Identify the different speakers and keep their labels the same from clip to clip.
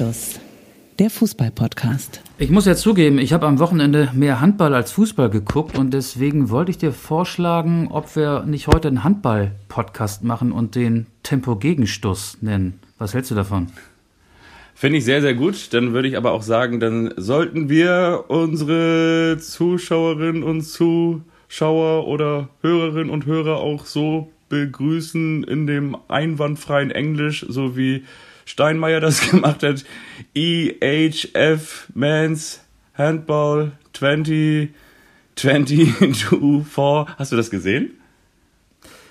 Speaker 1: Anstoß, der Fußball-Podcast.
Speaker 2: Ich muss ja zugeben, ich habe am Wochenende mehr Handball als Fußball geguckt und deswegen wollte ich dir vorschlagen, ob wir nicht heute einen Handball-Podcast machen und den Tempo-Gegenstoß nennen. Was hältst du davon?
Speaker 3: Finde ich sehr, sehr gut. Dann würde ich aber auch sagen, dann sollten wir unsere Zuschauerinnen und Zuschauer oder Hörerinnen und Hörer auch so begrüßen in dem einwandfreien Englisch, so wie Steinmeier das gemacht hat. EHF Men's Handball 2022. Hast du das gesehen?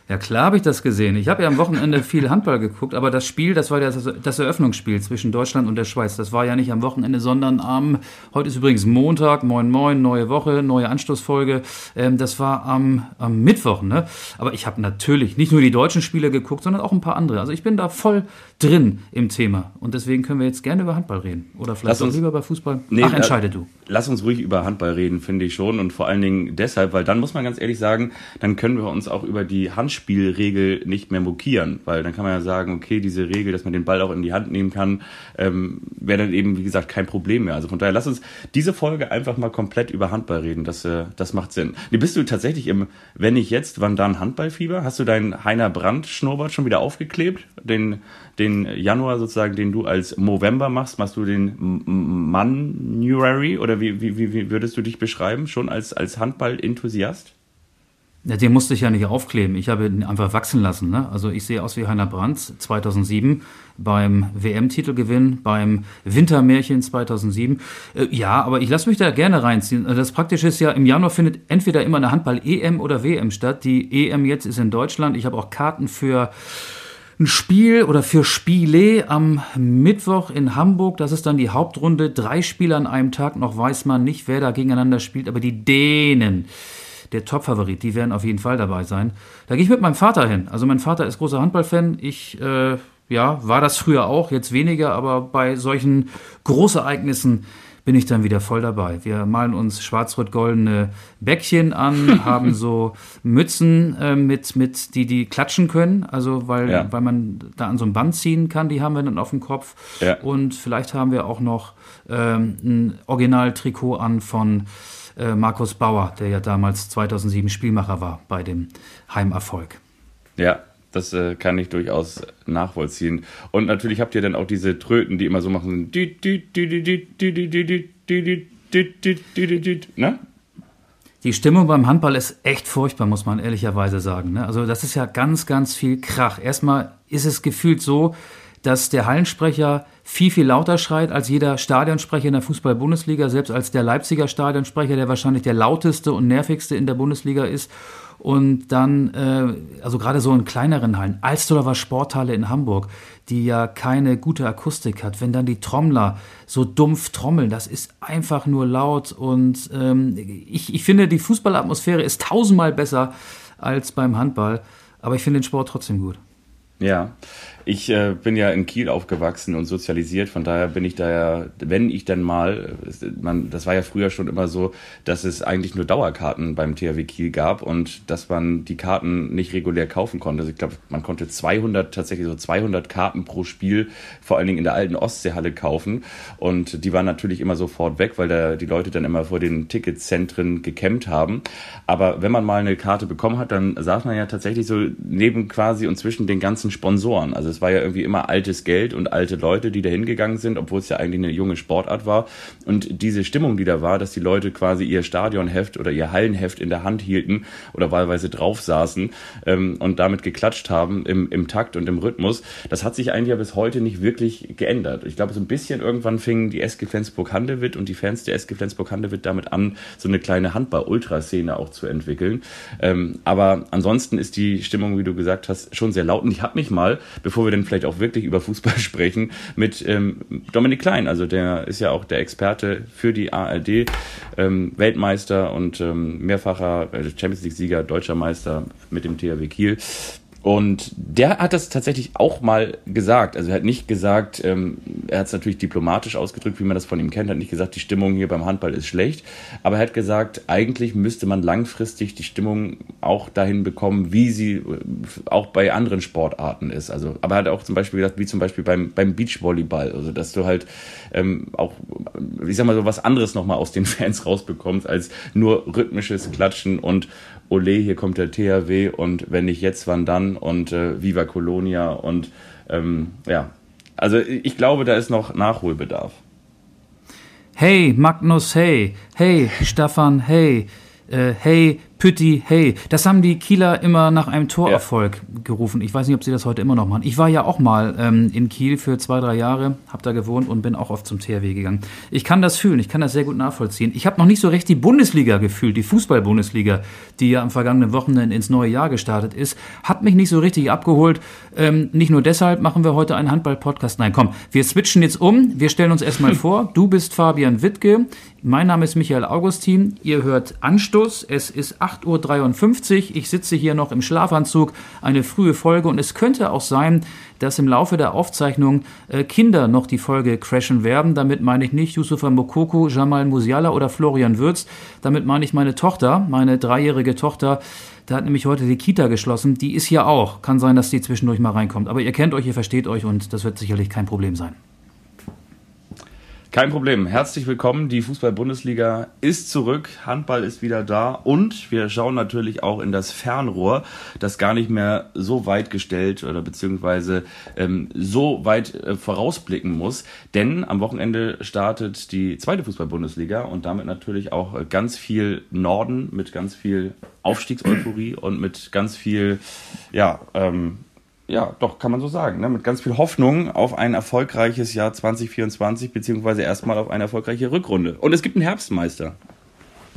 Speaker 2: Ja, klar habe ich das gesehen. Ich habe ja am Wochenende viel Handball geguckt, aber das Spiel, das war das, das Eröffnungsspiel zwischen Deutschland und der Schweiz. Das war ja nicht am Wochenende, sondern am, heute ist übrigens Montag, moin moin, neue Woche, neue Anstoßfolge. Ähm, das war am, am Mittwoch, ne? Aber ich habe natürlich nicht nur die deutschen Spiele geguckt, sondern auch ein paar andere. Also ich bin da voll drin im Thema. Und deswegen können wir jetzt gerne über Handball reden. Oder vielleicht uns, auch lieber bei Fußball.
Speaker 3: Nee, Ach, entscheide du. Lass uns ruhig über Handball reden, finde ich schon. Und vor allen Dingen deshalb, weil dann muss man ganz ehrlich sagen, dann können wir uns auch über die Handspiele Spielregel nicht mehr mokieren, weil dann kann man ja sagen, okay, diese Regel, dass man den Ball auch in die Hand nehmen kann, ähm, wäre dann eben, wie gesagt, kein Problem mehr. Also von daher, lass uns diese Folge einfach mal komplett über Handball reden. Das, äh, das macht Sinn. Nee, bist du tatsächlich im, wenn nicht jetzt, wann dann Handballfieber? Hast du deinen Heiner Brandt Schnurrbart schon wieder aufgeklebt? Den, den Januar sozusagen, den du als Movember machst, machst du den Manuary oder wie, wie, wie würdest du dich beschreiben? Schon als, als Handball-Enthusiast?
Speaker 2: Ja, den musste ich ja nicht aufkleben. Ich habe ihn einfach wachsen lassen. Ne? Also ich sehe aus wie Heiner Brandt 2007 beim WM-Titelgewinn, beim Wintermärchen 2007. Äh, ja, aber ich lasse mich da gerne reinziehen. Also das Praktische ist ja, im Januar findet entweder immer eine Handball-EM oder WM statt. Die EM jetzt ist in Deutschland. Ich habe auch Karten für ein Spiel oder für Spiele am Mittwoch in Hamburg. Das ist dann die Hauptrunde. Drei Spiele an einem Tag. Noch weiß man nicht, wer da gegeneinander spielt. Aber die Dänen der Top-Favorit. Die werden auf jeden Fall dabei sein. Da gehe ich mit meinem Vater hin. Also mein Vater ist großer Handballfan. Ich äh, ja, war das früher auch, jetzt weniger, aber bei solchen Großereignissen bin ich dann wieder voll dabei. Wir malen uns schwarz-rot-goldene Bäckchen an, haben so Mützen äh, mit, mit, die die klatschen können, also weil, ja. weil man da an so ein Band ziehen kann, die haben wir dann auf dem Kopf. Ja. Und vielleicht haben wir auch noch ähm, ein Originaltrikot an von äh, Markus Bauer, der ja damals 2007 Spielmacher war bei dem Heimerfolg.
Speaker 3: Ja, das äh, kann ich durchaus nachvollziehen. Und natürlich habt ihr dann auch diese Tröten, die immer so machen.
Speaker 2: Ne? Die Stimmung beim Handball ist echt furchtbar, muss man ehrlicherweise sagen. Ne? Also das ist ja ganz, ganz viel Krach. Erstmal ist es gefühlt so, dass der Hallensprecher viel, viel lauter schreit als jeder Stadionsprecher in der Fußball-Bundesliga, selbst als der Leipziger Stadionsprecher, der wahrscheinlich der lauteste und nervigste in der Bundesliga ist. Und dann, äh, also gerade so in kleineren Hallen, Alsterdorfer Sporthalle in Hamburg, die ja keine gute Akustik hat, wenn dann die Trommler so dumpf trommeln, das ist einfach nur laut. Und ähm, ich, ich finde, die Fußballatmosphäre ist tausendmal besser als beim Handball. Aber ich finde den Sport trotzdem gut.
Speaker 3: Ja, ich äh, bin ja in Kiel aufgewachsen und sozialisiert, von daher bin ich da ja, wenn ich dann mal, man, das war ja früher schon immer so, dass es eigentlich nur Dauerkarten beim THW Kiel gab und dass man die Karten nicht regulär kaufen konnte. Also ich glaube, man konnte 200, tatsächlich so 200 Karten pro Spiel, vor allen Dingen in der alten Ostseehalle kaufen und die waren natürlich immer sofort weg, weil da die Leute dann immer vor den Ticketzentren gekämmt haben. Aber wenn man mal eine Karte bekommen hat, dann saß man ja tatsächlich so neben quasi und zwischen den ganzen Sponsoren. Also es war ja irgendwie immer altes Geld und alte Leute, die da hingegangen sind, obwohl es ja eigentlich eine junge Sportart war. Und diese Stimmung, die da war, dass die Leute quasi ihr Stadionheft oder ihr Hallenheft in der Hand hielten oder wahlweise drauf saßen ähm, und damit geklatscht haben im, im Takt und im Rhythmus, das hat sich eigentlich ja bis heute nicht wirklich geändert. Ich glaube, so ein bisschen irgendwann fingen die SG Flensburg-Handewitt und die Fans der SG Flensburg-Handewitt damit an, so eine kleine Handball-Ultraszene auch zu entwickeln. Ähm, aber ansonsten ist die Stimmung, wie du gesagt hast, schon sehr laut. Und ich habe mich mal, bevor wir dann vielleicht auch wirklich über Fußball sprechen, mit ähm, Dominik Klein. Also der ist ja auch der Experte für die ARD, ähm, Weltmeister und ähm, mehrfacher äh, Champions League-Sieger, deutscher Meister mit dem THW Kiel Und der hat das tatsächlich auch mal gesagt. Also er hat nicht gesagt, ähm, er hat es natürlich diplomatisch ausgedrückt, wie man das von ihm kennt, hat nicht gesagt, die Stimmung hier beim Handball ist schlecht. Aber er hat gesagt, eigentlich müsste man langfristig die Stimmung auch dahin bekommen, wie sie äh, auch bei anderen Sportarten ist. Also, aber er hat auch zum Beispiel gesagt, wie zum Beispiel beim, beim Beachvolleyball. Also dass du halt ähm, auch, ich sag mal so, was anderes nochmal aus den Fans rausbekommst, als nur rhythmisches Klatschen und Ole, hier kommt der THW und wenn nicht jetzt, wann dann? Und äh, Viva Colonia und ähm, ja, also ich glaube, da ist noch Nachholbedarf.
Speaker 2: Hey, Magnus, hey, hey, Staffan, hey, äh, hey, Pütti, hey. Das haben die Kieler immer nach einem Torerfolg ja. gerufen. Ich weiß nicht, ob sie das heute immer noch machen. Ich war ja auch mal ähm, in Kiel für zwei, drei Jahre, habe da gewohnt und bin auch oft zum THW gegangen. Ich kann das fühlen, ich kann das sehr gut nachvollziehen. Ich habe noch nicht so recht die Bundesliga gefühlt, die Fußball-Bundesliga, die ja am vergangenen Wochenende ins neue Jahr gestartet ist, hat mich nicht so richtig abgeholt. Ähm, nicht nur deshalb machen wir heute einen Handball-Podcast. Nein, komm, wir switchen jetzt um. Wir stellen uns erstmal vor. Du bist Fabian Wittke. Mein Name ist Michael Augustin. Ihr hört Anstoß. Es ist 8.53 Uhr. Ich sitze hier noch im Schlafanzug. Eine frühe Folge. Und es könnte auch sein, dass im Laufe der Aufzeichnung äh, Kinder noch die Folge crashen werden. Damit meine ich nicht Yusufa Mokoko, Jamal Musiala oder Florian Würz. Damit meine ich meine Tochter, meine dreijährige Tochter. Da hat nämlich heute die Kita geschlossen. Die ist hier auch. Kann sein, dass die zwischendurch mal reinkommt. Aber ihr kennt euch, ihr versteht euch und das wird sicherlich kein Problem sein.
Speaker 3: Kein Problem. Herzlich willkommen. Die Fußball-Bundesliga ist zurück. Handball ist wieder da. Und wir schauen natürlich auch in das Fernrohr, das gar nicht mehr so weit gestellt oder beziehungsweise ähm, so weit äh, vorausblicken muss. Denn am Wochenende startet die zweite Fußball-Bundesliga und damit natürlich auch ganz viel Norden mit ganz viel Aufstiegseuphorie und mit ganz viel, ja, ähm, ja, doch, kann man so sagen. Ne? Mit ganz viel Hoffnung auf ein erfolgreiches Jahr 2024, beziehungsweise erstmal auf eine erfolgreiche Rückrunde. Und es gibt einen Herbstmeister.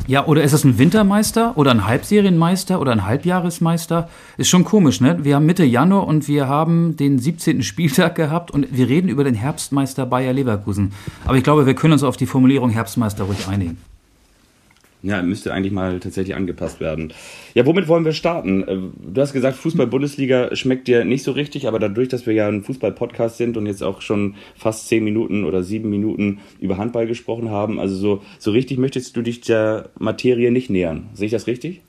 Speaker 2: Ja, oder ist es ein Wintermeister oder ein Halbserienmeister oder ein Halbjahresmeister? Ist schon komisch, ne? Wir haben Mitte Januar und wir haben den 17. Spieltag gehabt und wir reden über den Herbstmeister Bayer Leverkusen. Aber ich glaube, wir können uns auf die Formulierung Herbstmeister ruhig einigen.
Speaker 3: Ja, müsste eigentlich mal tatsächlich angepasst werden. Ja, womit wollen wir starten? Äh, du hast gesagt, Fußball-Bundesliga schmeckt dir nicht so richtig, aber dadurch, dass wir ja ein Fußball-Podcast sind und jetzt auch schon fast zehn Minuten oder sieben Minuten über Handball gesprochen haben, also so, so richtig möchtest du dich der Materie nicht nähern. Sehe ich das richtig?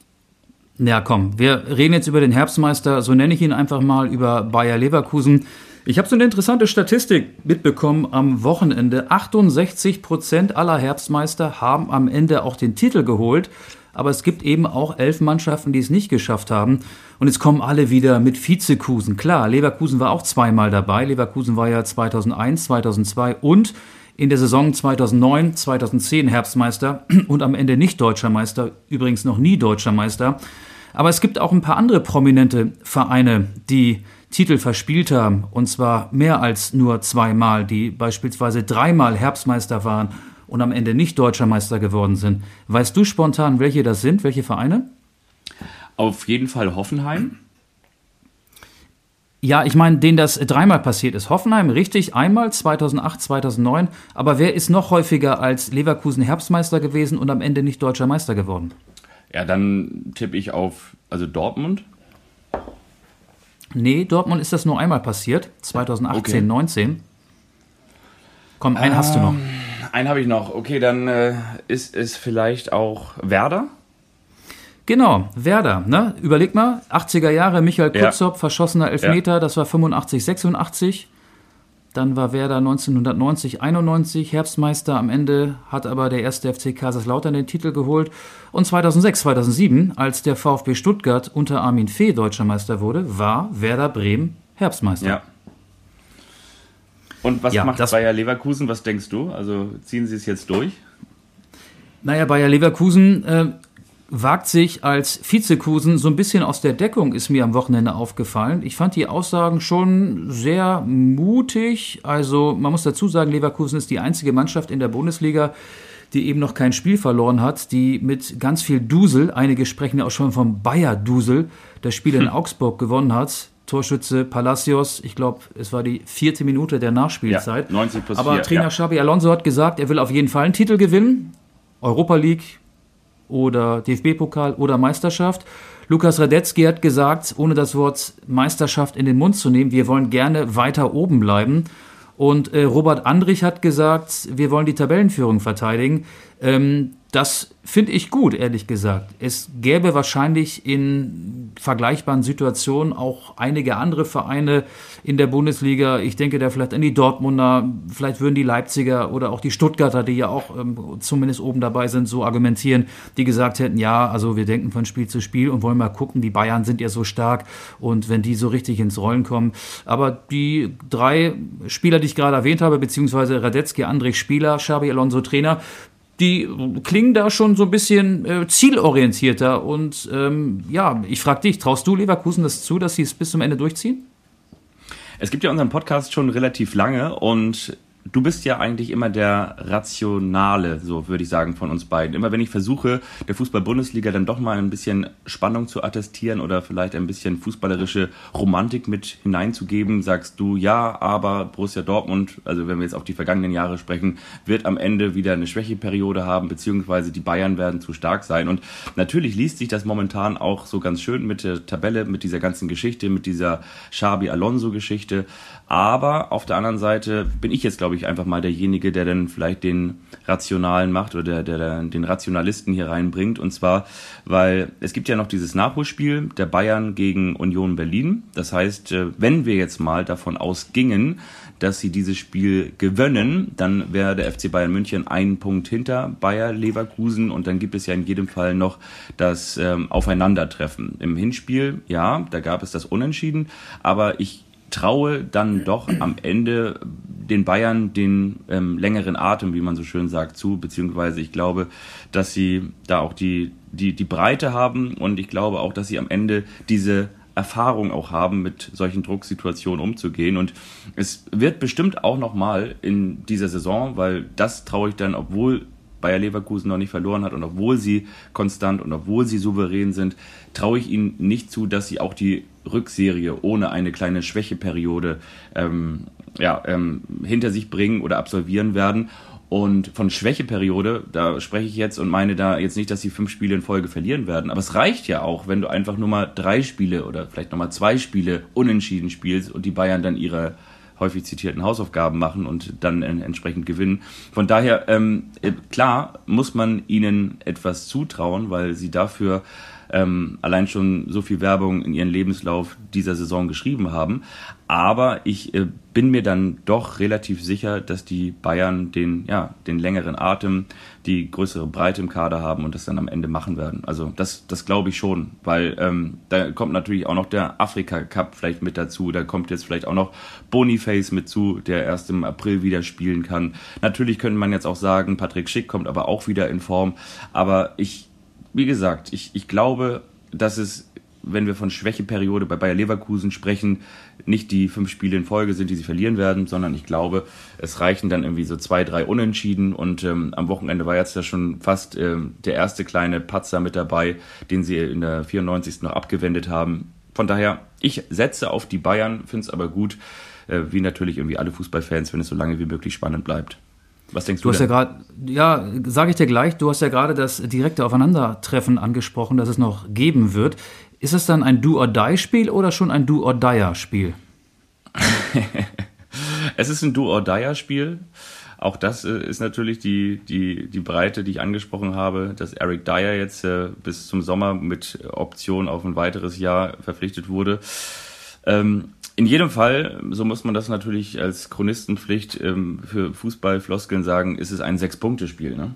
Speaker 2: Ja, komm, wir reden jetzt über den Herbstmeister, so nenne ich ihn einfach mal, über Bayer Leverkusen. Ich habe so eine interessante Statistik mitbekommen am Wochenende. 68 Prozent aller Herbstmeister haben am Ende auch den Titel geholt. Aber es gibt eben auch elf Mannschaften, die es nicht geschafft haben. Und jetzt kommen alle wieder mit Vizekusen. Klar, Leverkusen war auch zweimal dabei. Leverkusen war ja 2001, 2002 und in der Saison 2009, 2010 Herbstmeister und am Ende nicht deutscher Meister. Übrigens noch nie deutscher Meister. Aber es gibt auch ein paar andere prominente Vereine, die Titel verspielt haben, und zwar mehr als nur zweimal, die beispielsweise dreimal Herbstmeister waren und am Ende nicht deutscher Meister geworden sind. Weißt du spontan, welche das sind, welche Vereine?
Speaker 3: Auf jeden Fall Hoffenheim.
Speaker 2: Ja, ich meine, denen das dreimal passiert ist. Hoffenheim, richtig, einmal 2008, 2009. Aber wer ist noch häufiger als Leverkusen Herbstmeister gewesen und am Ende nicht deutscher Meister geworden?
Speaker 3: Ja, dann tippe ich auf, also Dortmund.
Speaker 2: Nee, Dortmund ist das nur einmal passiert, 2018, okay. 19. Komm, einen ähm, hast du noch. Ähm,
Speaker 3: einen habe ich noch. Okay, dann äh, ist es vielleicht auch Werder.
Speaker 2: Genau, Werder. Ne? Überleg mal, 80er Jahre, Michael Kutzop, ja. verschossener Elfmeter, ja. das war 85, 86. Dann war Werder 1990, 91 Herbstmeister. Am Ende hat aber der erste FC Kaiserslautern den Titel geholt. Und 2006, 2007, als der VfB Stuttgart unter Armin Fee deutscher Meister wurde, war Werder Bremen Herbstmeister.
Speaker 3: Ja. Und was ja, macht Bayer Leverkusen? Was denkst du? Also ziehen sie es jetzt durch?
Speaker 2: Naja, Bayer Leverkusen äh, wagt sich als Vizekusen so ein bisschen aus der Deckung, ist mir am Wochenende aufgefallen. Ich fand die Aussagen schon sehr mutig. Also man muss dazu sagen, Leverkusen ist die einzige Mannschaft in der Bundesliga, die eben noch kein Spiel verloren hat, die mit ganz viel Dusel, einige sprechen ja auch schon vom Bayer-Dusel, das Spiel in hm. Augsburg gewonnen hat. Torschütze Palacios, ich glaube, es war die vierte Minute der Nachspielzeit.
Speaker 3: Ja, 90 plus
Speaker 2: Aber 4, Trainer ja. Xabi Alonso hat gesagt, er will auf jeden Fall einen Titel gewinnen. Europa League, oder DFB-Pokal oder Meisterschaft. Lukas Radetzky hat gesagt, ohne das Wort Meisterschaft in den Mund zu nehmen, wir wollen gerne weiter oben bleiben. Und äh, Robert Andrich hat gesagt, wir wollen die Tabellenführung verteidigen. Ähm, das finde ich gut, ehrlich gesagt. Es gäbe wahrscheinlich in vergleichbaren Situationen auch einige andere Vereine in der Bundesliga. Ich denke da vielleicht an die Dortmunder, vielleicht würden die Leipziger oder auch die Stuttgarter, die ja auch ähm, zumindest oben dabei sind, so argumentieren, die gesagt hätten, ja, also wir denken von Spiel zu Spiel und wollen mal gucken, die Bayern sind ja so stark und wenn die so richtig ins Rollen kommen. Aber die drei Spieler, die ich gerade erwähnt habe, beziehungsweise Radetzky, André Spieler, Xabi Alonso Trainer, die klingen da schon so ein bisschen äh, zielorientierter. Und ähm, ja, ich frage dich, traust du Leverkusen das zu, dass sie es bis zum Ende durchziehen?
Speaker 3: Es gibt ja unseren Podcast schon relativ lange und du bist ja eigentlich immer der Rationale, so würde ich sagen, von uns beiden. Immer wenn ich versuche, der Fußball-Bundesliga dann doch mal ein bisschen Spannung zu attestieren oder vielleicht ein bisschen fußballerische Romantik mit hineinzugeben, sagst du, ja, aber Borussia Dortmund, also wenn wir jetzt auf die vergangenen Jahre sprechen, wird am Ende wieder eine Schwächeperiode haben, beziehungsweise die Bayern werden zu stark sein. Und natürlich liest sich das momentan auch so ganz schön mit der Tabelle, mit dieser ganzen Geschichte, mit dieser Xabi-Alonso-Geschichte. Aber auf der anderen Seite bin ich jetzt, glaube ich, einfach mal derjenige, der dann vielleicht den Rationalen macht oder der, der den Rationalisten hier reinbringt. Und zwar, weil es gibt ja noch dieses Nachholspiel der Bayern gegen Union Berlin. Das heißt, äh, wenn wir jetzt mal davon ausgingen, dass sie dieses Spiel gewönnen, dann wäre der FC Bayern München einen Punkt hinter Bayer Leverkusen und dann gibt es ja in jedem Fall noch das ähm, Aufeinandertreffen. Im Hinspiel, ja, da gab es das Unentschieden, aber ich traue dann doch am Ende den Bayern den ähm, längeren Atem, wie man so schön sagt, zu, beziehungsweise ich glaube, dass sie da auch die, die, die Breite haben und ich glaube auch, dass sie am Ende diese Erfahrung auch haben, mit solchen Drucksituationen umzugehen. Und es wird bestimmt auch nochmal in dieser Saison, weil das traue ich dann, obwohl Bayer Leverkusen noch nicht verloren hat und obwohl sie konstant und obwohl sie souverän sind, traue ich ihnen nicht zu, dass sie auch die Rückserie ohne eine kleine Schwächeperiode ähm, ja, ähm, hinter sich bringen oder absolvieren werden. Und von Schwächeperiode, da spreche ich jetzt und meine da jetzt nicht, dass sie fünf Spiele in Folge verlieren werden. Aber es reicht ja auch, wenn du einfach nur mal drei Spiele oder vielleicht nochmal zwei Spiele unentschieden spielst und die Bayern dann ihre häufig zitierten Hausaufgaben machen und dann entsprechend gewinnen. Von daher, ähm, äh, klar, muss man ihnen etwas zutrauen, weil sie dafür ähm, allein schon so viel Werbung in ihren Lebenslauf dieser Saison geschrieben haben. Aber ich äh, bin mir dann doch relativ sicher, dass die Bayern den, ja, den längeren Atem, die größere Breite im Kader haben und das dann am Ende machen werden. Also das, das glaube ich schon, weil ähm, da kommt natürlich auch noch der Afrika Cup vielleicht mit dazu. Da kommt jetzt vielleicht auch noch Boniface mit zu, der erst im April wieder spielen kann. Natürlich könnte man jetzt auch sagen, Patrick Schick kommt aber auch wieder in Form. Aber ich wie gesagt, ich, ich glaube, dass es, wenn wir von Schwächeperiode bei Bayer Leverkusen sprechen, nicht die fünf Spiele in Folge sind, die sie verlieren werden, sondern ich glaube, es reichen dann irgendwie so zwei, drei Unentschieden und ähm, am Wochenende war jetzt ja schon fast ähm, der erste kleine Patzer mit dabei, den sie in der 94. noch abgewendet haben. Von daher, ich setze auf die Bayern, finde es aber gut, äh, wie natürlich irgendwie alle Fußballfans, wenn es so lange wie möglich spannend bleibt. Was denkst du?
Speaker 2: Du hast denn? ja gerade, ja, sage ich dir gleich, du hast ja gerade das direkte Aufeinandertreffen angesprochen, das es noch geben wird. Ist es dann ein Do-or-Die-Spiel oder schon ein Do-or-Dyer-Spiel?
Speaker 3: es ist ein Do-or-Dyer-Spiel. Auch das äh, ist natürlich die, die, die Breite, die ich angesprochen habe, dass Eric Dyer jetzt äh, bis zum Sommer mit Option auf ein weiteres Jahr verpflichtet wurde. Ähm, in jedem Fall, so muss man das natürlich als Chronistenpflicht ähm, für Fußballfloskeln sagen, ist es ein Sechs-Punkte-Spiel. Ne?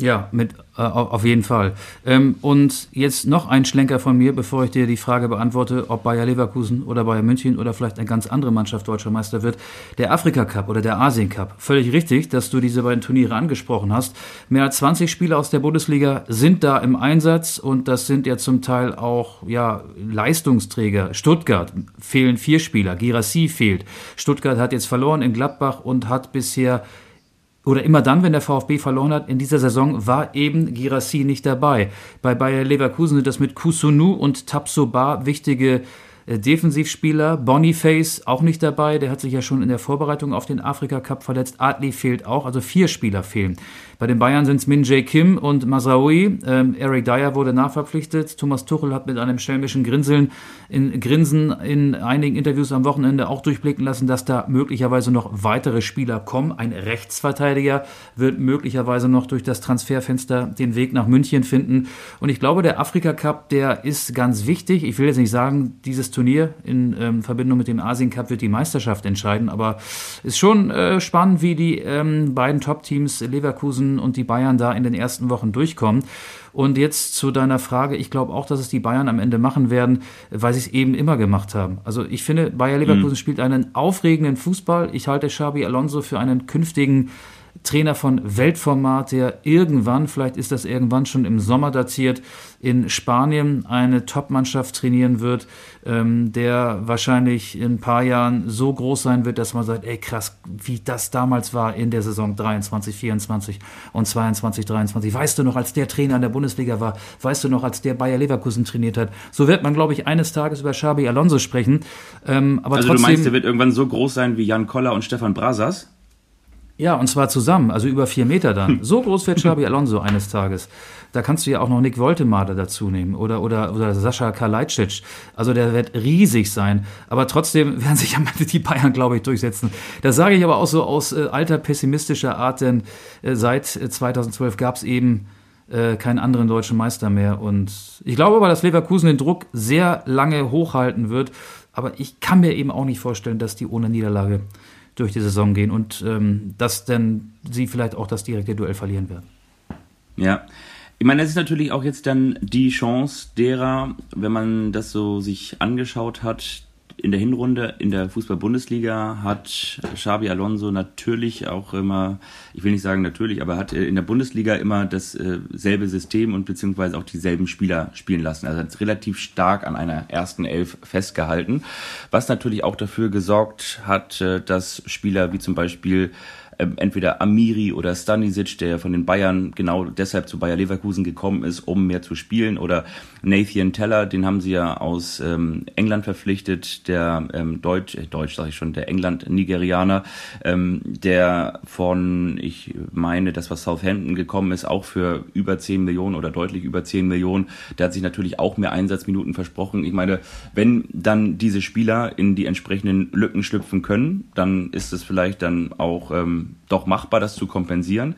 Speaker 2: Ja, mit, äh, auf jeden Fall. Ähm, und jetzt noch ein Schlenker von mir, bevor ich dir die Frage beantworte, ob Bayer Leverkusen oder Bayer München oder vielleicht eine ganz andere Mannschaft deutscher Meister wird. Der Afrika Cup oder der Asien Cup. Völlig richtig, dass du diese beiden Turniere angesprochen hast. Mehr als 20 Spieler aus der Bundesliga sind da im Einsatz und das sind ja zum Teil auch ja, Leistungsträger. Stuttgart fehlen vier Spieler, Girassi fehlt. Stuttgart hat jetzt verloren in Gladbach und hat bisher oder immer dann, wenn der VfB verloren hat, in dieser Saison war eben Girassi nicht dabei. Bei Bayer Leverkusen sind das mit Kusunu und Tapsoba wichtige Äh, Defensivspieler, Boniface auch nicht dabei, der hat sich ja schon in der Vorbereitung auf den Afrika Cup verletzt. Adli fehlt auch, also vier Spieler fehlen. Bei den Bayern sind es Min Jae Kim und Masraoui. Ähm, Eric Dyer wurde nachverpflichtet. Thomas Tuchel hat mit einem schelmischen Grinseln in, Grinsen in einigen Interviews am Wochenende auch durchblicken lassen, dass da möglicherweise noch weitere Spieler kommen. Ein Rechtsverteidiger wird möglicherweise noch durch das Transferfenster den Weg nach München finden. Und ich glaube, der Afrika Cup, der ist ganz wichtig. Ich will jetzt nicht sagen, dieses Turnier in ähm, Verbindung mit dem Asien Cup wird die Meisterschaft entscheiden, aber ist schon äh, spannend, wie die ähm, beiden Top-Teams Leverkusen und die Bayern da in den ersten Wochen durchkommen. Und jetzt zu deiner Frage, ich glaube auch, dass es die Bayern am Ende machen werden, weil sie es eben immer gemacht haben. Also ich finde, Bayer Leverkusen mhm. spielt einen aufregenden Fußball. Ich halte Xabi Alonso für einen künftigen Trainer von Weltformat, der irgendwann, vielleicht ist das irgendwann schon im Sommer datiert, in Spanien eine Top-Mannschaft trainieren wird, ähm, der wahrscheinlich in ein paar Jahren so groß sein wird, dass man sagt, ey krass, wie das damals war in der Saison 23, 24 und 22, 23. Weißt du noch, als der Trainer in der Bundesliga war, weißt du noch, als der Bayer Leverkusen trainiert hat. So wird man, glaube ich, eines Tages über Xabi Alonso sprechen.
Speaker 3: Ähm, aber also trotzdem, du meinst, der wird irgendwann so groß sein wie Jan Koller und Stefan Brasas?
Speaker 2: Ja, und zwar zusammen, also über vier Meter dann. So groß wird Xabi Alonso eines Tages. Da kannst du ja auch noch Nick Woltemade dazu nehmen oder, oder, oder Sascha Kalajdzic. Also der wird riesig sein. Aber trotzdem werden sich am Ende die Bayern, glaube ich, durchsetzen. Das sage ich aber auch so aus äh, alter pessimistischer Art, denn äh, seit 2012 gab es eben äh, keinen anderen deutschen Meister mehr. Und ich glaube aber, dass Leverkusen den Druck sehr lange hochhalten wird. Aber ich kann mir eben auch nicht vorstellen, dass die ohne Niederlage durch die Saison gehen und ähm, dass dann sie vielleicht auch das direkte Duell verlieren werden.
Speaker 3: Ja. Ich meine, das ist natürlich auch jetzt dann die Chance derer, wenn man das so sich angeschaut hat, in der Hinrunde in der Fußball-Bundesliga hat Xabi Alonso natürlich auch immer, ich will nicht sagen natürlich, aber hat in der Bundesliga immer dasselbe äh, System und beziehungsweise auch dieselben Spieler spielen lassen. Also hat relativ stark an einer ersten Elf festgehalten, was natürlich auch dafür gesorgt hat, äh, dass Spieler wie zum Beispiel ähm, entweder Amiri oder Stanisic, der von den Bayern genau deshalb zu Bayer Leverkusen gekommen ist, um mehr zu spielen, oder Nathan Teller, den haben sie ja aus ähm, England verpflichtet, der ähm, Deutsch, äh, Deutsch sage ich schon, der England-Nigerianer, ähm, der von, ich meine, das was Southampton gekommen ist, auch für über 10 Millionen oder deutlich über 10 Millionen, der hat sich natürlich auch mehr Einsatzminuten versprochen. Ich meine, wenn dann diese Spieler in die entsprechenden Lücken schlüpfen können, dann ist es vielleicht dann auch ähm, doch machbar, das zu kompensieren.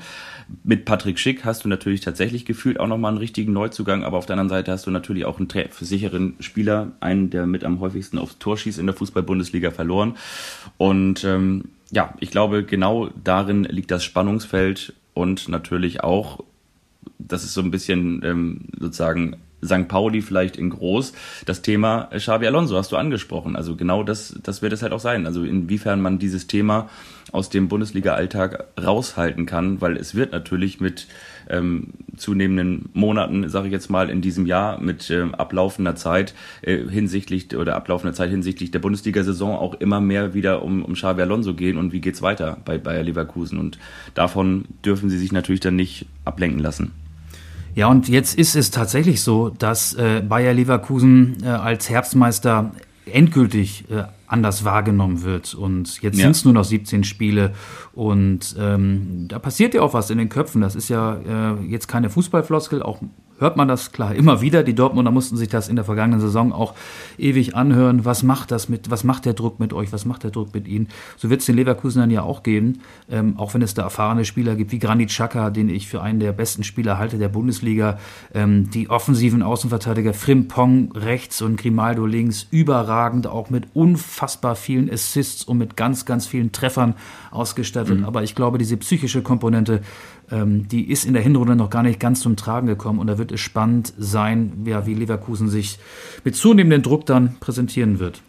Speaker 3: Mit Patrick Schick hast du natürlich tatsächlich gefühlt auch nochmal einen richtigen Neuzugang, aber auf der anderen Seite hast du natürlich auch einen sicheren Spieler, einen, der mit am häufigsten aufs Tor schießt in der Fußball-Bundesliga verloren. Und ähm, ja, ich glaube, genau darin liegt das Spannungsfeld und natürlich auch, das ist so ein bisschen ähm, sozusagen St. Pauli vielleicht in groß. Das Thema Xabi Alonso hast du angesprochen. Also genau das, das wird es halt auch sein. Also inwiefern man dieses Thema aus dem Bundesliga-Alltag raushalten kann, weil es wird natürlich mit ähm, zunehmenden Monaten, sage ich jetzt mal, in diesem Jahr mit ähm, ablaufender Zeit äh, hinsichtlich oder ablaufender Zeit hinsichtlich der Bundesliga-Saison auch immer mehr wieder um, um Xabi Alonso gehen und wie geht's weiter bei Bayer Leverkusen und davon dürfen sie sich natürlich dann nicht ablenken lassen.
Speaker 2: Ja, und jetzt ist es tatsächlich so, dass äh, Bayer Leverkusen äh, als Herbstmeister endgültig äh, anders wahrgenommen wird. Und jetzt ja. sind es nur noch 17 Spiele und ähm, da passiert ja auch was in den Köpfen. Das ist ja äh, jetzt keine Fußballfloskel, auch hört man das klar immer wieder. Die Dortmunder mussten sich das in der vergangenen Saison auch ewig anhören. Was macht das mit, was macht der Druck mit euch? Was macht der Druck mit ihnen? So wird es den Leverkusenern ja auch geben, ähm, auch wenn es da erfahrene Spieler gibt, wie Granit Xhaka, den ich für einen der besten Spieler halte der Bundesliga. Ähm, die offensiven Außenverteidiger Frimpong rechts und Grimaldo links, überragend, auch mit unfassbar vielen Assists und mit ganz, ganz vielen Treffern ausgestattet. Mhm. Aber ich glaube, diese psychische Komponente ähm, die ist in der Hinrunde noch gar nicht ganz zum Tragen gekommen und da wird es spannend sein, ja, wie Leverkusen sich mit zunehmendem Druck dann präsentieren wird.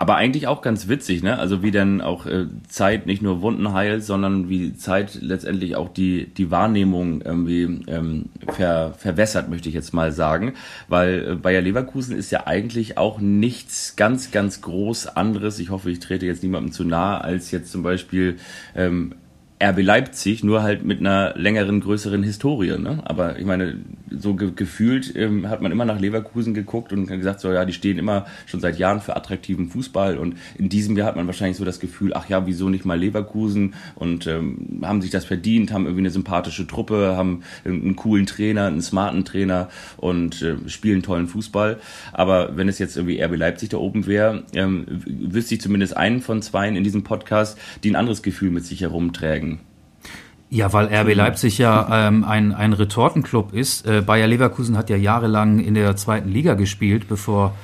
Speaker 3: Aber eigentlich auch ganz witzig, ne? Also wie dann auch äh, Zeit nicht nur Wunden heilt, sondern wie Zeit letztendlich auch die, die Wahrnehmung irgendwie ähm, ver, verwässert, möchte ich jetzt mal sagen. Weil äh, Bayer Leverkusen ist ja eigentlich auch nichts ganz, ganz groß anderes. Ich hoffe, ich trete jetzt niemandem zu nahe, als jetzt zum Beispiel ähm, RB Leipzig, nur halt mit einer längeren, größeren Historie. Ne? Aber ich meine, so ge gefühlt ähm, hat man immer nach Leverkusen geguckt und gesagt, so ja, die stehen immer schon seit Jahren für attraktiven Fußball. Und in diesem Jahr hat man wahrscheinlich so das Gefühl, ach ja, wieso nicht mal Leverkusen? Und ähm, haben sich das verdient, haben irgendwie eine sympathische Truppe, haben einen coolen Trainer, einen smarten Trainer und äh, spielen tollen Fußball. Aber wenn es jetzt irgendwie RB Leipzig da oben wäre, ähm, wüsste ich zumindest einen von zweien in diesem Podcast, die ein anderes Gefühl mit sich herumtragen.
Speaker 2: Ja, weil RB Leipzig ja ähm, ein, ein Retortenclub ist. Äh, Bayer Leverkusen hat ja jahrelang in der zweiten Liga gespielt, bevor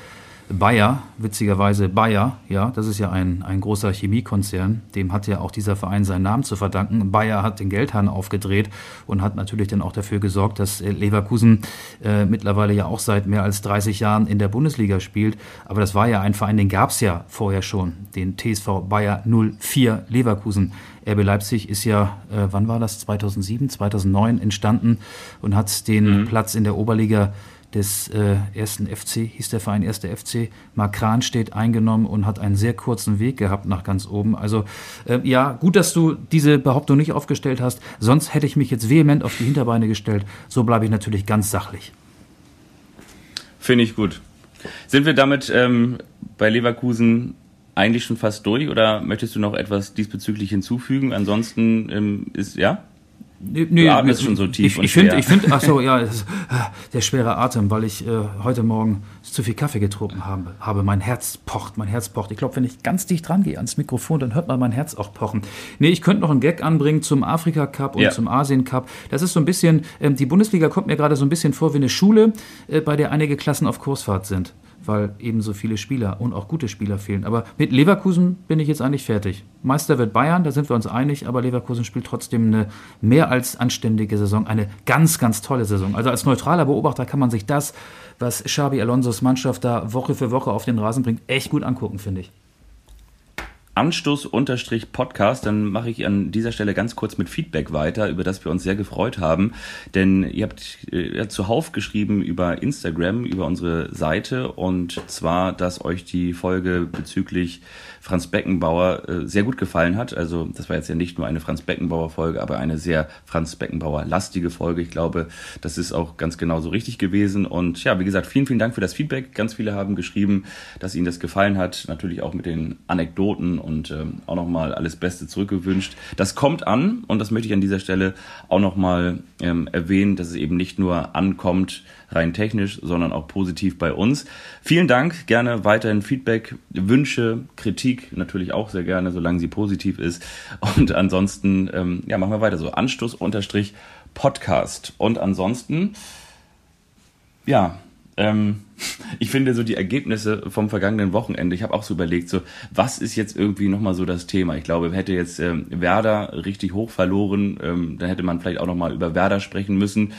Speaker 2: Bayer, witzigerweise Bayer, ja, das ist ja ein, ein großer Chemiekonzern, dem hat ja auch dieser Verein seinen Namen zu verdanken. Bayer hat den Geldhahn aufgedreht und hat natürlich dann auch dafür gesorgt, dass äh, Leverkusen äh, mittlerweile ja auch seit mehr als 30 Jahren in der Bundesliga spielt. Aber das war ja ein Verein, den gab es ja vorher schon, den TSV Bayer 04 Leverkusen. RB Leipzig ist ja, äh, wann war das? 2007, 2009 entstanden und hat den mhm. Platz in der Oberliga des äh, ersten FC, hieß der Verein erste FC, Makran steht eingenommen und hat einen sehr kurzen Weg gehabt nach ganz oben. Also äh, ja, gut, dass du diese Behauptung nicht aufgestellt hast. Sonst hätte ich mich jetzt vehement auf die Hinterbeine gestellt. So bleibe ich natürlich ganz sachlich.
Speaker 3: Finde ich gut. Sind wir damit ähm, bei Leverkusen eigentlich schon fast durch oder möchtest du noch etwas diesbezüglich hinzufügen? Ansonsten ähm, ist ja.
Speaker 2: Nee, du atmest schon so tief ich, ich finde, ich finde, ach so, ja, das, der schwere Atem, weil ich äh, heute Morgen zu viel Kaffee getrunken habe, habe. Mein Herz pocht, mein Herz pocht. Ich glaube, wenn ich ganz dicht dran gehe ans Mikrofon, dann hört man mein Herz auch pochen. Nee, ich könnte noch einen Gag anbringen zum Afrika Cup und ja. zum Asien Cup. Das ist so ein bisschen, ähm, die Bundesliga kommt mir gerade so ein bisschen vor wie eine Schule, äh, bei der einige Klassen auf Kursfahrt sind weil eben so viele Spieler und auch gute Spieler fehlen. Aber mit Leverkusen bin ich jetzt eigentlich fertig. Meister wird Bayern, da sind wir uns einig, aber Leverkusen spielt trotzdem eine mehr als anständige Saison, eine ganz, ganz tolle Saison. Also als neutraler Beobachter kann man sich das, was Xabi Alonsos Mannschaft da Woche für Woche auf den Rasen bringt, echt gut angucken, finde ich.
Speaker 3: Anstoß-Podcast, dann mache ich an dieser Stelle ganz kurz mit Feedback weiter, über das wir uns sehr gefreut haben. Denn ihr habt äh, zuhauf geschrieben über Instagram, über unsere Seite und zwar, dass euch die Folge bezüglich Franz Beckenbauer äh, sehr gut gefallen hat. Also das war jetzt ja nicht nur eine Franz Beckenbauer Folge, aber eine sehr Franz Beckenbauer lastige Folge. Ich glaube, das ist auch ganz genau so richtig gewesen. Und ja, wie gesagt, vielen, vielen Dank für das Feedback. Ganz viele haben geschrieben, dass ihnen das gefallen hat. Natürlich auch mit den Anekdoten und ähm, auch nochmal alles Beste zurückgewünscht. Das kommt an und das möchte ich an dieser Stelle auch nochmal ähm, erwähnen, dass es eben nicht nur ankommt, rein technisch, sondern auch positiv bei uns. Vielen Dank, gerne weiterhin Feedback, Wünsche, Kritik natürlich auch sehr gerne, solange sie positiv ist. Und ansonsten, ähm, ja, machen wir weiter so. Anstoß unterstrich Podcast. Und ansonsten, ja, ähm, ich finde so die Ergebnisse vom vergangenen Wochenende, ich habe auch so überlegt, so was ist jetzt irgendwie nochmal so das Thema? Ich glaube, hätte jetzt ähm, Werder richtig hoch verloren, ähm, dann hätte man vielleicht auch nochmal über Werder sprechen müssen.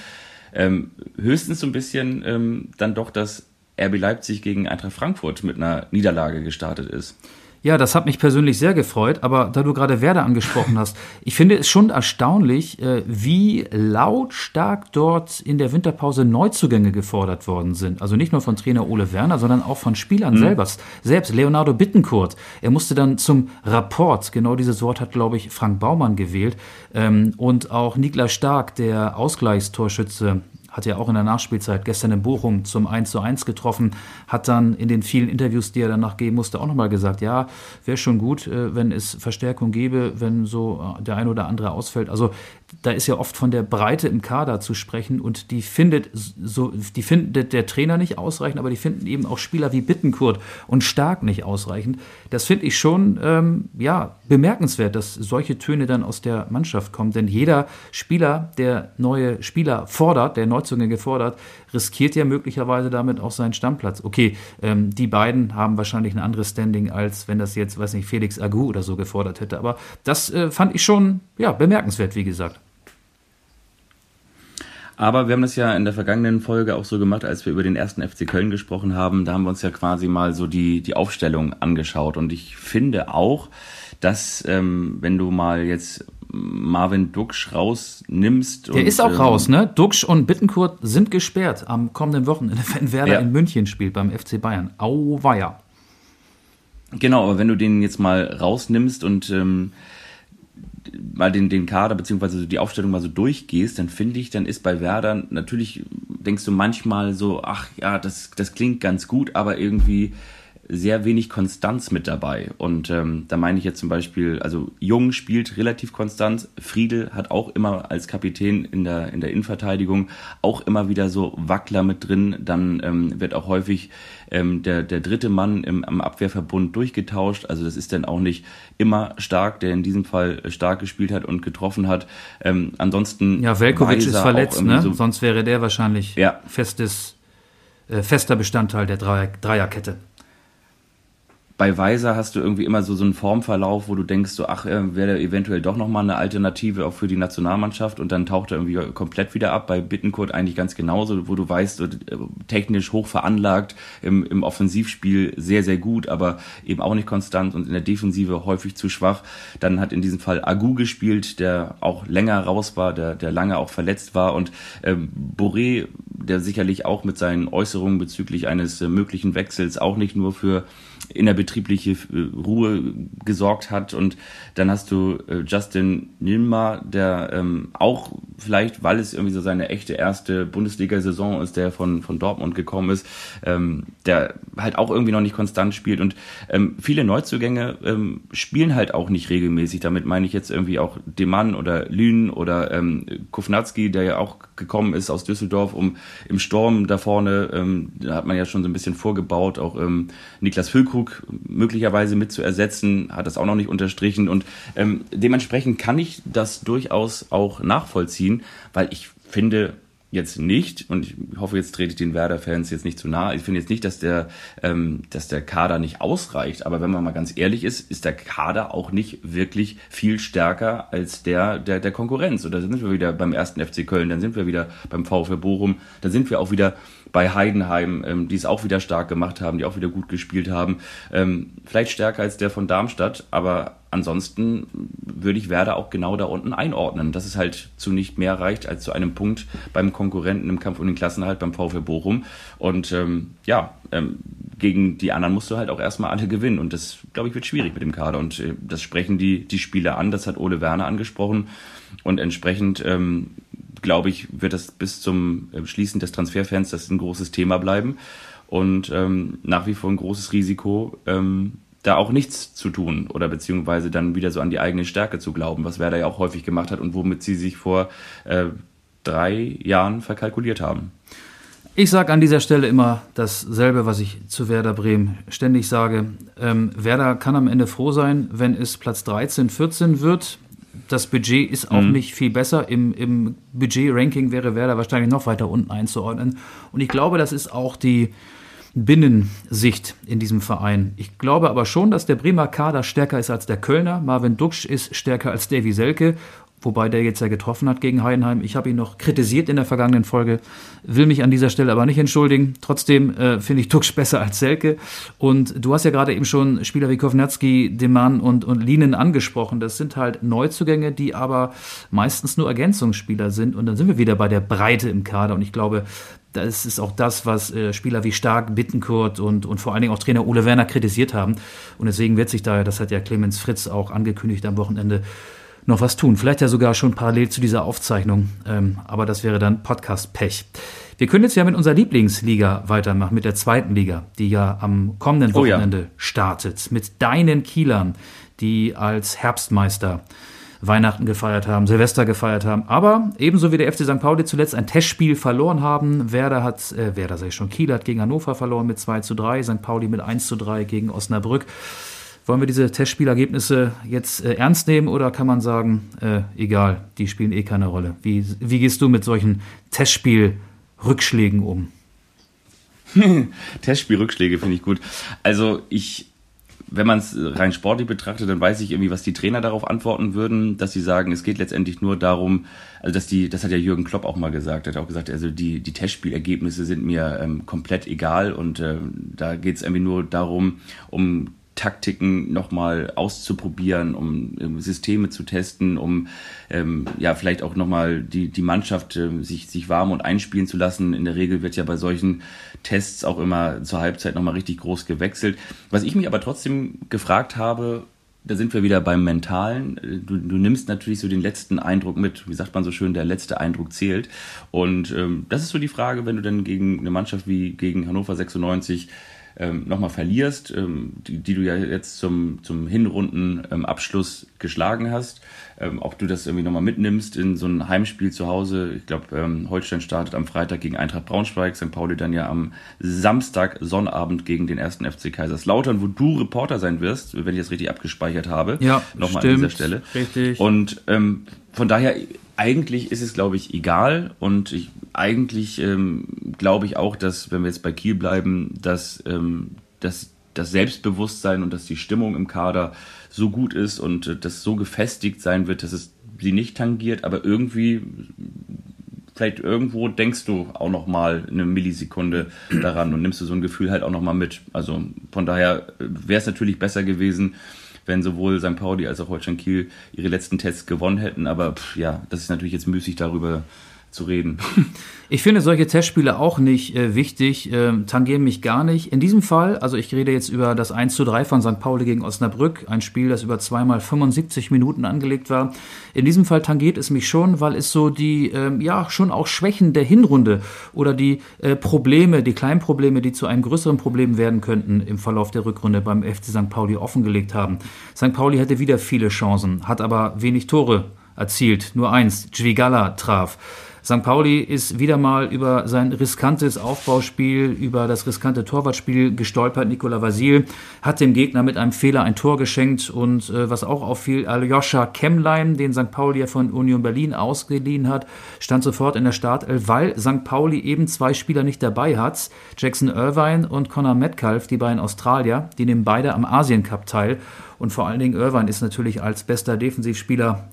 Speaker 3: Ähm, höchstens so ein bisschen ähm, dann doch, dass RB Leipzig gegen Eintracht Frankfurt mit einer Niederlage gestartet ist.
Speaker 2: Ja, das hat mich persönlich sehr gefreut, aber da du gerade Werder angesprochen hast, ich finde es schon erstaunlich, äh, wie lautstark dort in der Winterpause Neuzugänge gefordert worden sind. Also nicht nur von Trainer Ole Werner, sondern auch von Spielern mhm. selbst. Selbst Leonardo Bittenkurt. Er musste dann zum Rapport, genau dieses Wort hat, glaube ich, Frank Baumann gewählt, ähm, und auch Niklas Stark, der Ausgleichstorschütze hat ja auch in der Nachspielzeit gestern in Bochum zum 1 zu 1 getroffen, hat dann in den vielen Interviews, die er danach geben musste, auch nochmal gesagt, ja, wäre schon gut, äh, wenn es Verstärkung gäbe, wenn so äh, der ein oder andere ausfällt. Also da ist ja oft von der Breite im Kader zu sprechen und die findet so, die findet der Trainer nicht ausreichend, aber die finden eben auch Spieler wie Bittenkurt und Stark nicht ausreichend. Das finde ich schon ähm, ja bemerkenswert, dass solche Töne dann aus der Mannschaft kommen, denn jeder Spieler, der neue Spieler fordert, der Neuzugänge fordert, riskiert ja möglicherweise damit auch seinen Stammplatz. Okay, ähm, die beiden haben wahrscheinlich ein anderes Standing als wenn das jetzt, weiß nicht, Felix Agu oder so gefordert hätte, aber das äh, fand ich schon ja bemerkenswert, wie gesagt.
Speaker 3: Aber wir haben das ja in der vergangenen Folge auch so gemacht, als wir über den ersten FC Köln gesprochen haben. Da haben wir uns ja quasi mal so die, die Aufstellung angeschaut. Und ich finde auch, dass ähm, wenn du mal jetzt Marvin Duksch rausnimmst.
Speaker 2: Der und, ist auch ähm, raus, ne? Duksch und Bittenkurt sind gesperrt am kommenden Wochenende, wenn Werder ja. in München spielt beim FC Bayern. Auweia.
Speaker 3: Genau, aber wenn du den jetzt mal rausnimmst und ähm, mal den, den Kader beziehungsweise die Aufstellung mal so durchgehst, dann finde ich, dann ist bei Werder natürlich, denkst du manchmal so, ach ja, das, das klingt ganz gut, aber irgendwie sehr wenig Konstanz mit dabei. Und ähm, da meine ich jetzt zum Beispiel, also Jung spielt relativ konstant, Friedel hat auch immer als Kapitän in der, in der Innenverteidigung auch immer wieder so Wackler mit drin. Dann ähm, wird auch häufig ähm, der, der dritte Mann im, am Abwehrverbund durchgetauscht. Also das ist dann auch nicht immer stark, der in diesem Fall stark gespielt hat und getroffen hat. Ähm, ansonsten.
Speaker 2: Ja, Velkovic ist verletzt, ne? So Sonst wäre der wahrscheinlich ja. festes, äh, fester Bestandteil der Dreier Dreierkette
Speaker 3: bei Weiser hast du irgendwie immer so, so einen Formverlauf, wo du denkst, so, ach, wäre eventuell doch nochmal eine Alternative auch für die Nationalmannschaft und dann taucht er irgendwie komplett wieder ab. Bei Bittenkurt eigentlich ganz genauso, wo du weißt, äh, technisch hoch veranlagt, im, im Offensivspiel sehr, sehr gut, aber eben auch nicht konstant und in der Defensive häufig zu schwach. Dann hat in diesem Fall Agu gespielt, der auch länger raus war, der, der lange auch verletzt war und ähm, Boré, der sicherlich auch mit seinen Äußerungen bezüglich eines äh, möglichen Wechsels auch nicht nur für innerbetriebliche äh, Ruhe gesorgt hat. Und dann hast du äh, Justin Nilma, der ähm, auch vielleicht, weil es irgendwie so seine echte erste Bundesliga-Saison ist, der von, von Dortmund gekommen ist, ähm, der halt auch irgendwie noch nicht konstant spielt. Und ähm, viele Neuzugänge ähm, spielen halt auch nicht regelmäßig. Damit meine ich jetzt irgendwie auch Demann oder Lünen oder ähm, Kufnatski, der ja auch gekommen ist aus Düsseldorf, um im Sturm da vorne, ähm, da hat man ja schon so ein bisschen vorgebaut, auch ähm, Niklas Füllkrug möglicherweise mit zu ersetzen, hat das auch noch nicht unterstrichen. Und ähm, dementsprechend kann ich das durchaus auch nachvollziehen, weil ich finde, jetzt nicht, und ich hoffe, jetzt trete ich den Werder-Fans jetzt nicht zu nahe, ich finde jetzt nicht, dass der, ähm, dass der Kader nicht ausreicht, aber wenn man mal ganz ehrlich ist, ist der Kader auch nicht wirklich viel stärker als der der, der Konkurrenz. Da sind wir wieder beim ersten FC Köln, dann sind wir wieder beim VfL Bochum, dann sind wir auch wieder bei Heidenheim, ähm, die es auch wieder stark gemacht haben, die auch wieder gut gespielt haben. Ähm, vielleicht stärker als der von Darmstadt, aber ansonsten würde ich Werder auch genau da unten einordnen, dass es halt zu nicht mehr reicht als zu einem Punkt beim Konkurrenten im Kampf um den Klassenhalt beim VfL Bochum. Und ähm, ja, ähm, gegen die anderen musst du halt auch erstmal alle gewinnen. Und das, glaube ich, wird schwierig mit dem Kader. Und äh, das sprechen die, die Spieler an, das hat Ole Werner angesprochen. Und entsprechend, ähm, glaube ich, wird das bis zum äh, Schließen des Transferfensters ein großes Thema bleiben. Und ähm, nach wie vor ein großes Risiko, ähm, da auch nichts zu tun oder beziehungsweise dann wieder so an die eigene Stärke zu glauben, was Werder ja auch häufig gemacht hat und womit sie sich vor äh, drei Jahren verkalkuliert haben.
Speaker 2: Ich sage an dieser Stelle immer dasselbe, was ich zu Werder Bremen ständig sage. Ähm, Werder kann am Ende froh sein, wenn es Platz 13, 14 wird. Das Budget ist auch mhm. nicht viel besser. Im, im Budget-Ranking wäre Werder wahrscheinlich noch weiter unten einzuordnen. Und ich glaube, das ist auch die, Binnensicht in diesem Verein. Ich glaube aber schon, dass der Bremer Kader stärker ist als der Kölner. Marvin Duksch ist stärker als Davy Selke, wobei der jetzt ja getroffen hat gegen Heidenheim. Ich habe ihn noch kritisiert in der vergangenen Folge, will mich an dieser Stelle aber nicht entschuldigen. Trotzdem äh, finde ich Duksch besser als Selke. Und du hast ja gerade eben schon Spieler wie Kovnatski, Demann und, und Linen angesprochen. Das sind halt Neuzugänge, die aber meistens nur Ergänzungsspieler sind. Und dann sind wir wieder bei der Breite im Kader. Und ich glaube, das ist auch das, was äh, Spieler wie Stark, Bittenkurt und, und vor allen Dingen auch Trainer Ole Werner kritisiert haben. Und deswegen wird sich da, das hat ja Clemens Fritz auch angekündigt am Wochenende, noch was tun. Vielleicht ja sogar schon parallel zu dieser Aufzeichnung. Ähm, aber das wäre dann Podcast-Pech. Wir können jetzt ja mit unserer Lieblingsliga weitermachen, mit der zweiten Liga, die ja am kommenden Wochenende oh ja. startet. Mit deinen Kielern, die als Herbstmeister Weihnachten gefeiert haben, Silvester gefeiert haben, aber ebenso wie der FC St. Pauli zuletzt ein Testspiel verloren haben. Werder hat, äh, Werder sag ich schon, Kiel hat gegen Hannover verloren mit 2 zu 3, St. Pauli mit 1 zu 3 gegen Osnabrück. Wollen wir diese Testspielergebnisse jetzt äh, ernst nehmen oder kann man sagen, äh, egal, die spielen eh keine Rolle? Wie, wie gehst du mit solchen Testspielrückschlägen um?
Speaker 3: Testspielrückschläge finde ich gut. Also ich wenn man es rein sportlich betrachtet, dann weiß ich irgendwie, was die Trainer darauf antworten würden, dass sie sagen, es geht letztendlich nur darum, also dass die, das hat ja Jürgen Klopp auch mal gesagt, hat auch gesagt, also die, die Testspielergebnisse sind mir ähm, komplett egal und äh, da geht es irgendwie nur darum, um Taktiken nochmal auszuprobieren, um ähm, Systeme zu testen, um ähm, ja vielleicht auch nochmal die, die Mannschaft äh, sich, sich warm und einspielen zu lassen. In der Regel wird ja bei solchen Tests auch immer zur Halbzeit nochmal richtig groß gewechselt. Was ich mich aber trotzdem gefragt habe, da sind wir wieder beim Mentalen. Du, du nimmst natürlich so den letzten Eindruck mit. Wie sagt man so schön, der letzte Eindruck zählt. Und ähm, das ist so die Frage, wenn du dann gegen eine Mannschaft wie gegen Hannover 96 ähm, nochmal verlierst, ähm, die, die, du ja jetzt zum, zum Hinrundenabschluss geschlagen hast, ähm, ob du das irgendwie nochmal mitnimmst in so ein Heimspiel zu Hause. Ich glaube, ähm, Holstein startet am Freitag gegen Eintracht Braunschweig, St. Pauli dann ja am Samstag, Sonnabend gegen den ersten FC Kaiserslautern, wo du Reporter sein wirst, wenn ich das richtig abgespeichert habe.
Speaker 2: Ja,
Speaker 3: nochmal an dieser Stelle.
Speaker 2: Richtig.
Speaker 3: Und ähm, von daher, eigentlich ist es, glaube ich, egal. Und ich, eigentlich ähm, glaube ich auch, dass, wenn wir jetzt bei Kiel bleiben, dass, ähm, dass das Selbstbewusstsein und dass die Stimmung im Kader so gut ist und äh, das so gefestigt sein wird, dass es sie nicht tangiert, aber irgendwie vielleicht irgendwo denkst du auch noch mal eine Millisekunde daran und nimmst du so ein Gefühl halt auch noch mal mit. Also von daher äh, wäre es natürlich besser gewesen, wenn sowohl St. Pauli als auch Holstein Kiel ihre letzten Tests gewonnen hätten. Aber pff, ja, das ist natürlich jetzt müßig darüber zu reden.
Speaker 2: Ich finde solche Testspiele auch nicht äh, wichtig, äh, tangieren mich gar nicht. In diesem Fall, also ich rede jetzt über das 1 zu 3 von St. Pauli gegen Osnabrück, ein Spiel, das über zweimal 75 Minuten angelegt war. In diesem Fall tangiert es mich schon, weil es so die, äh, ja, schon auch Schwächen der Hinrunde oder die äh, Probleme, die kleinen Probleme, die zu einem größeren Problem werden könnten im Verlauf der Rückrunde beim FC St. Pauli offengelegt haben. St. Pauli hätte wieder viele Chancen, hat aber wenig Tore erzielt. Nur eins, Djigala traf. St. Pauli ist wieder mal über sein riskantes Aufbauspiel, über das riskante Torwartspiel gestolpert. Nikola Vasil hat dem Gegner mit einem Fehler ein Tor geschenkt und äh, was auch auffiel, Aljoscha Kemmlein, den St. Pauli ja von Union Berlin ausgeliehen hat, stand sofort in der Startelf, weil St. Pauli eben zwei Spieler nicht dabei hat. Jackson Irvine und Conor Metcalf, die beiden Australier, die nehmen beide am Asien Cup teil. Und vor allen Dingen Irvine ist natürlich als bester Defensivspieler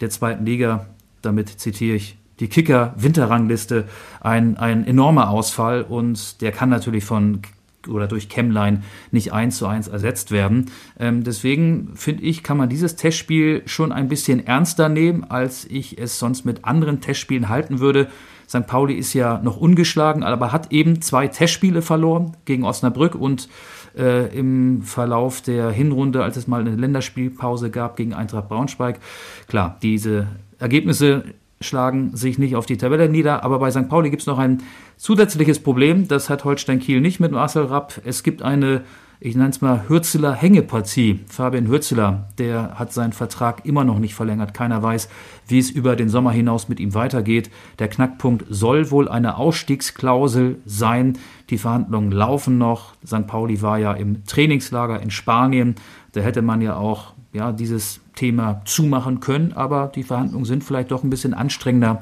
Speaker 2: der zweiten Liga, damit zitiere ich die Kicker-Winterrangliste ein, ein enormer Ausfall und der kann natürlich von oder durch Chemline nicht eins zu eins ersetzt werden. Ähm, deswegen finde ich, kann man dieses Testspiel schon ein bisschen ernster nehmen, als ich es sonst mit anderen Testspielen halten würde. St. Pauli ist ja noch ungeschlagen, aber hat eben zwei Testspiele verloren gegen Osnabrück und äh, im Verlauf der Hinrunde, als es mal eine Länderspielpause gab gegen Eintracht Braunschweig. Klar, diese Ergebnisse schlagen sich nicht auf die Tabelle nieder. Aber bei St. Pauli gibt es noch ein zusätzliches Problem. Das hat Holstein Kiel nicht mit Marcel Rapp. Es gibt eine, ich nenne es mal, Hürzeler Hängepartie. Fabian Hürzeler, der hat seinen Vertrag immer noch nicht verlängert. Keiner weiß, wie es über den Sommer hinaus mit ihm weitergeht. Der Knackpunkt soll wohl eine Ausstiegsklausel sein. Die Verhandlungen laufen noch. St. Pauli war ja im Trainingslager in Spanien. Da hätte man ja auch ja, dieses Thema zumachen können, aber die Verhandlungen sind vielleicht doch ein bisschen anstrengender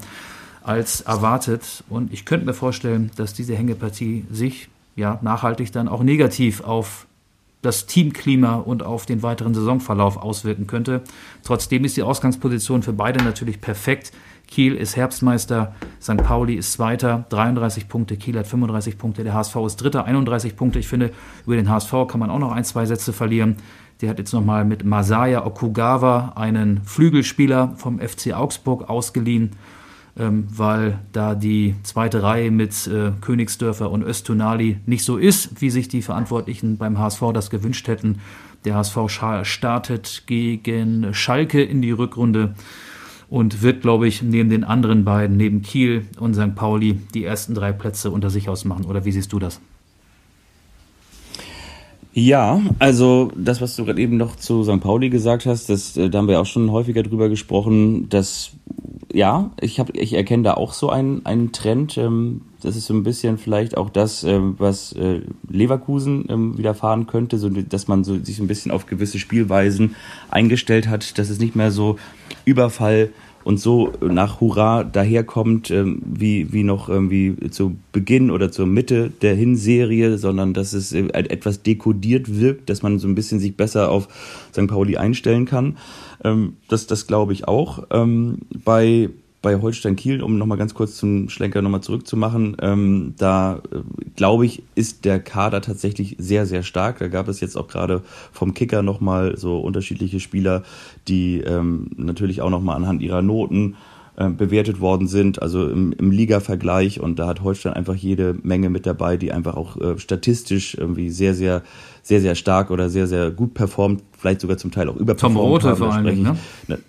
Speaker 2: als erwartet. Und ich könnte mir vorstellen, dass diese Hängepartie sich ja nachhaltig dann auch negativ auf das Teamklima und auf den weiteren Saisonverlauf auswirken könnte. Trotzdem ist die Ausgangsposition für beide natürlich perfekt. Kiel ist Herbstmeister, St. Pauli ist Zweiter, 33 Punkte, Kiel hat 35 Punkte, der HSV ist Dritter, 31 Punkte. Ich finde, über den HSV kann man auch noch ein, zwei Sätze verlieren. Der hat jetzt nochmal mit Masaya Okugawa einen Flügelspieler vom FC Augsburg ausgeliehen, ähm, weil da die zweite Reihe mit äh, Königsdörfer und Östunali nicht so ist, wie sich die Verantwortlichen beim HSV das gewünscht hätten. Der HSV startet gegen Schalke in die Rückrunde und wird, glaube ich, neben den anderen beiden, neben Kiel und St. Pauli, die ersten drei Plätze unter sich ausmachen. Oder wie siehst du das?
Speaker 3: Ja, also das, was du gerade eben noch zu St. Pauli gesagt hast, das, äh, da haben wir auch schon häufiger drüber gesprochen, dass ja, ich habe, ich erkenne da auch so einen, einen Trend. Ähm, das ist so ein bisschen vielleicht auch das, ähm, was äh, Leverkusen ähm, widerfahren könnte, so dass man so, sich so ein bisschen auf gewisse Spielweisen eingestellt hat, dass es nicht mehr so Überfall und so nach Hurra daherkommt, ähm, wie, wie noch irgendwie zu Beginn oder zur Mitte der Hinserie, sondern dass es äh, etwas dekodiert wirkt, dass man so ein bisschen sich besser auf St. Pauli einstellen kann. Ähm, das das glaube ich auch. Ähm, bei bei Holstein Kiel, um nochmal ganz kurz zum Schlenker nochmal zurückzumachen, ähm, da äh, glaube ich, ist der Kader tatsächlich sehr, sehr stark. Da gab es jetzt auch gerade vom Kicker nochmal so unterschiedliche Spieler, die ähm, natürlich auch nochmal anhand ihrer Noten äh, bewertet worden sind, also im, im Liga-Vergleich. Und da hat Holstein einfach jede Menge mit dabei, die einfach auch äh, statistisch irgendwie sehr, sehr, sehr, sehr stark oder sehr, sehr gut performt, vielleicht sogar zum Teil auch überperformt
Speaker 2: Tom Rote vor Dingen, ne?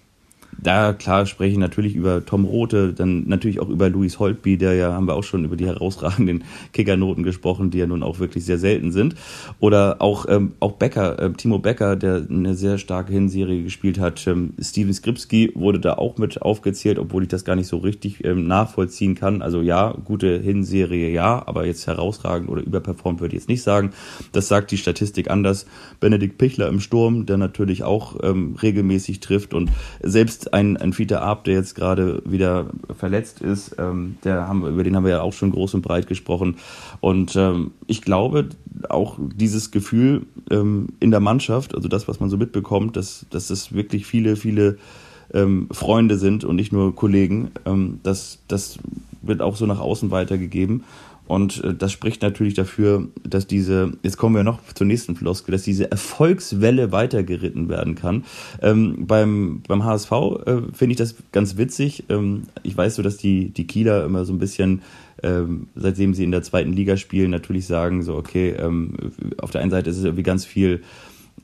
Speaker 3: Da klar spreche ich natürlich über Tom Rote, dann natürlich auch über Luis Holtby, der ja, haben wir auch schon über die herausragenden Kickernoten gesprochen, die ja nun auch wirklich sehr selten sind. Oder auch, ähm, auch Becker, äh, Timo Becker, der eine sehr starke Hinserie gespielt hat. Ähm, Steven Skripski wurde da auch mit aufgezählt, obwohl ich das gar nicht so richtig ähm, nachvollziehen kann. Also ja, gute Hinserie, ja, aber jetzt herausragend oder überperformt würde ich jetzt nicht sagen. Das sagt die Statistik anders. Benedikt Pichler im Sturm, der natürlich auch ähm, regelmäßig trifft und selbst ein, ein Fiete Arp, der jetzt gerade wieder verletzt ist, ähm, der haben, über den haben wir ja auch schon groß und breit gesprochen. Und ähm, ich glaube, auch dieses Gefühl ähm, in der Mannschaft, also das, was man so mitbekommt, dass, dass es wirklich viele, viele ähm, Freunde sind und nicht nur Kollegen, ähm, das, das wird auch so nach außen weitergegeben. Und äh, das spricht natürlich dafür, dass diese, jetzt kommen wir noch zur nächsten Floskel, dass diese Erfolgswelle weitergeritten werden kann. Ähm, beim, beim HSV äh, finde ich das ganz witzig. Ähm, ich weiß so, dass die, die Kieler immer so ein bisschen, ähm, seitdem sie in der zweiten Liga spielen, natürlich sagen, so, okay, ähm, auf der einen Seite ist es irgendwie ganz viel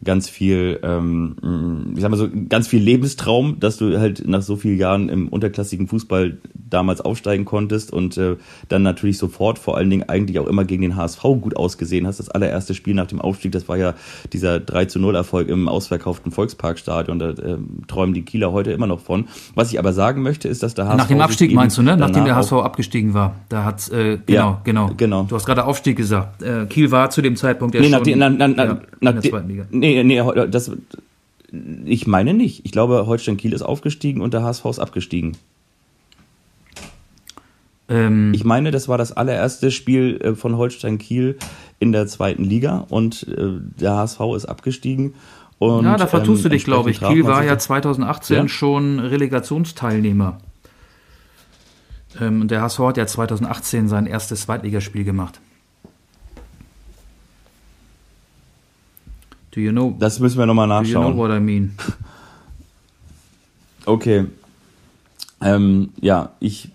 Speaker 3: ganz viel, ähm, ich sag mal so, ganz viel Lebenstraum, dass du halt nach so vielen Jahren im unterklassigen Fußball damals aufsteigen konntest und äh, dann natürlich sofort vor allen Dingen eigentlich auch immer gegen den HSV gut ausgesehen hast. Das allererste Spiel nach dem Aufstieg, das war ja dieser 3 zu 0 Erfolg im ausverkauften Volksparkstadion. Da äh, träumen die Kieler heute immer noch von. Was ich aber sagen möchte, ist, dass der HSV.
Speaker 2: Nach dem Abstieg meinst du, ne? Nachdem der HSV abgestiegen war. Da hat äh, genau,
Speaker 3: ja,
Speaker 2: genau.
Speaker 3: genau.
Speaker 2: Du hast gerade Aufstieg gesagt. Äh, Kiel war zu dem Zeitpunkt ja
Speaker 3: nee,
Speaker 2: schon
Speaker 3: nach, die, na, na, na,
Speaker 2: ja,
Speaker 3: nach,
Speaker 2: in der zweiten Liga.
Speaker 3: Nee, nee, das, ich meine nicht. Ich glaube, Holstein Kiel ist aufgestiegen und der HSV ist abgestiegen.
Speaker 2: Ähm,
Speaker 3: Ich meine, das war das allererste Spiel äh, von Holstein Kiel in der zweiten Liga und äh, der HSV ist abgestiegen. Und,
Speaker 2: ja, da vertust
Speaker 3: ähm,
Speaker 2: du dich, glaube ich. Kiel war ja
Speaker 3: da-
Speaker 2: 2018
Speaker 3: Ja.
Speaker 2: schon Relegationsteilnehmer. Ähm, und der HSV hat ja 2018 sein erstes Zweitligaspiel gemacht. Do you know,
Speaker 3: Das müssen wir nochmal
Speaker 2: do you know
Speaker 3: nachschauen.
Speaker 2: what I mean?
Speaker 3: Okay. Ähm, ja, ich.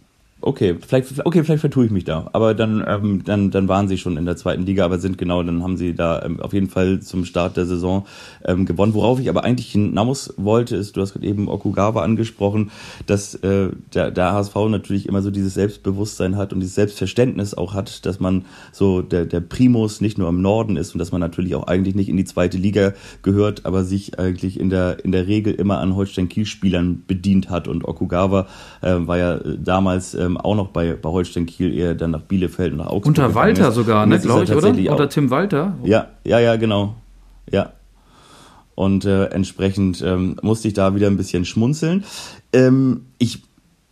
Speaker 3: Okay, vielleicht, okay, vielleicht vertue ich mich da. Aber dann, ähm, dann, dann waren sie schon in der zweiten Liga, aber sind genau, dann haben sie da ähm, auf jeden Fall zum Start der Saison ähm, gewonnen. Worauf ich aber eigentlich hinaus wollte, ist, du hast gerade eben Okugawa angesprochen, dass äh, der, der HSV natürlich immer so dieses Selbstbewusstsein hat und dieses Selbstverständnis auch hat, dass man so der, der Primus nicht nur im Norden ist und dass man natürlich auch eigentlich nicht in die zweite Liga gehört, aber sich eigentlich in der, in der Regel immer an Holstein-Kiel-Spielern bedient hat. Und Okugawa äh, war ja äh, damals ähm, auch noch bei, bei Holstein-Kiel, eher dann nach Bielefeld und nach Augsburg.
Speaker 2: Unter Walter sogar, ne, glaube ich, oder? Unter Tim Walter.
Speaker 3: ja, ja, ja, genau. Ja. Und äh, entsprechend ähm, musste ich da wieder ein bisschen schmunzeln. Ähm, ich,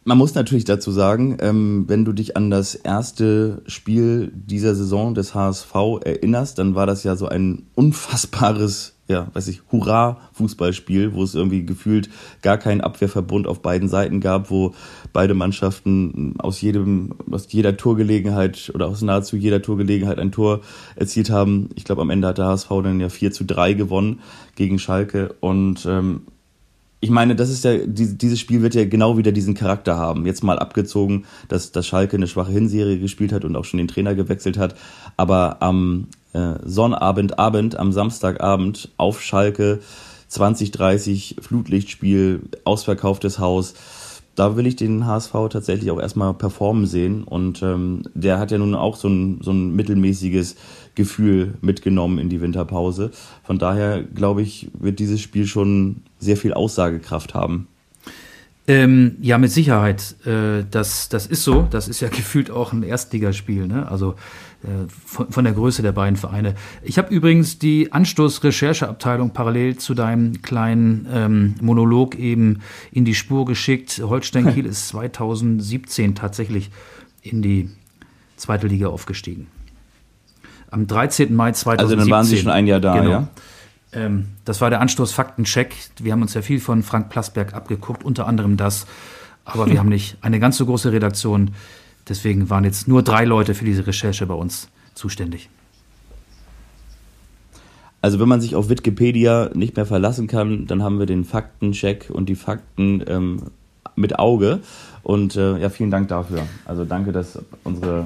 Speaker 3: man muss natürlich dazu sagen, ähm, wenn du dich an das erste Spiel dieser Saison des HSV erinnerst, dann war das ja so ein unfassbares, ja, weiß ich, Hurra-Fußballspiel, wo es irgendwie gefühlt gar keinen Abwehrverbund auf beiden Seiten gab, wo beide Mannschaften aus jedem, aus jeder Torgelegenheit oder aus nahezu jeder Torgelegenheit ein Tor erzielt haben. Ich glaube, am Ende hat der HSV dann ja 4 zu 3 gewonnen gegen Schalke und ähm, ich meine, das ist ja, die- dieses Spiel wird ja genau wieder diesen Charakter haben. Jetzt mal abgezogen, dass, dass Schalke eine schwache Hinserie gespielt hat und auch schon den Trainer gewechselt hat. Aber am äh, Sonnabend, Abend, am Samstagabend auf Schalke 2030 Flutlichtspiel, ausverkauftes Haus. Da will ich den HSV tatsächlich auch erstmal performen sehen. Und ähm, der hat ja nun auch so ein, so ein mittelmäßiges Gefühl mitgenommen in die Winterpause. Von daher glaube ich, wird dieses Spiel schon sehr viel Aussagekraft haben.
Speaker 2: Ähm, ja, mit Sicherheit. Äh, das, das ist so. Das ist ja gefühlt auch ein Erstligaspiel. Ne? Also äh, von, von der Größe der beiden Vereine. Ich habe übrigens die Anstoß-Rechercheabteilung parallel zu deinem kleinen ähm, Monolog eben in die Spur geschickt. Holstein Kiel ist 2017 tatsächlich in die zweite Liga aufgestiegen. Am 13. Mai 2017.
Speaker 3: Also dann waren Sie schon ein Jahr da,
Speaker 2: genau.
Speaker 3: ja?
Speaker 2: Ähm, das war der Anstoß-Faktencheck. Wir haben uns ja viel von Frank Plasberg abgeguckt, unter anderem das. Aber wir haben nicht eine ganz so große Redaktion. Deswegen waren jetzt nur drei Leute für diese Recherche bei uns zuständig.
Speaker 3: Also wenn man sich auf Wikipedia nicht mehr verlassen kann, dann haben wir den Faktencheck und die Fakten ähm, mit Auge. Und äh, ja, vielen Dank dafür. Also danke, dass unsere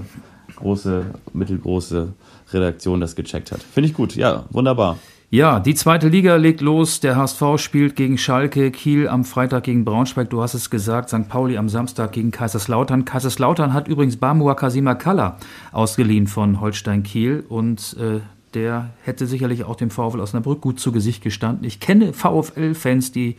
Speaker 3: große, mittelgroße Redaktion das gecheckt hat. Finde ich gut. Ja, wunderbar.
Speaker 2: Ja, die zweite Liga legt los. Der HSV spielt gegen Schalke, Kiel am Freitag gegen Braunschweig. Du hast es gesagt, St. Pauli am Samstag gegen Kaiserslautern. Kaiserslautern hat übrigens Bamua Kasima Kalla ausgeliehen von Holstein Kiel und äh, der hätte sicherlich auch dem VfL Osnabrück gut zu Gesicht gestanden. Ich kenne VfL-Fans, die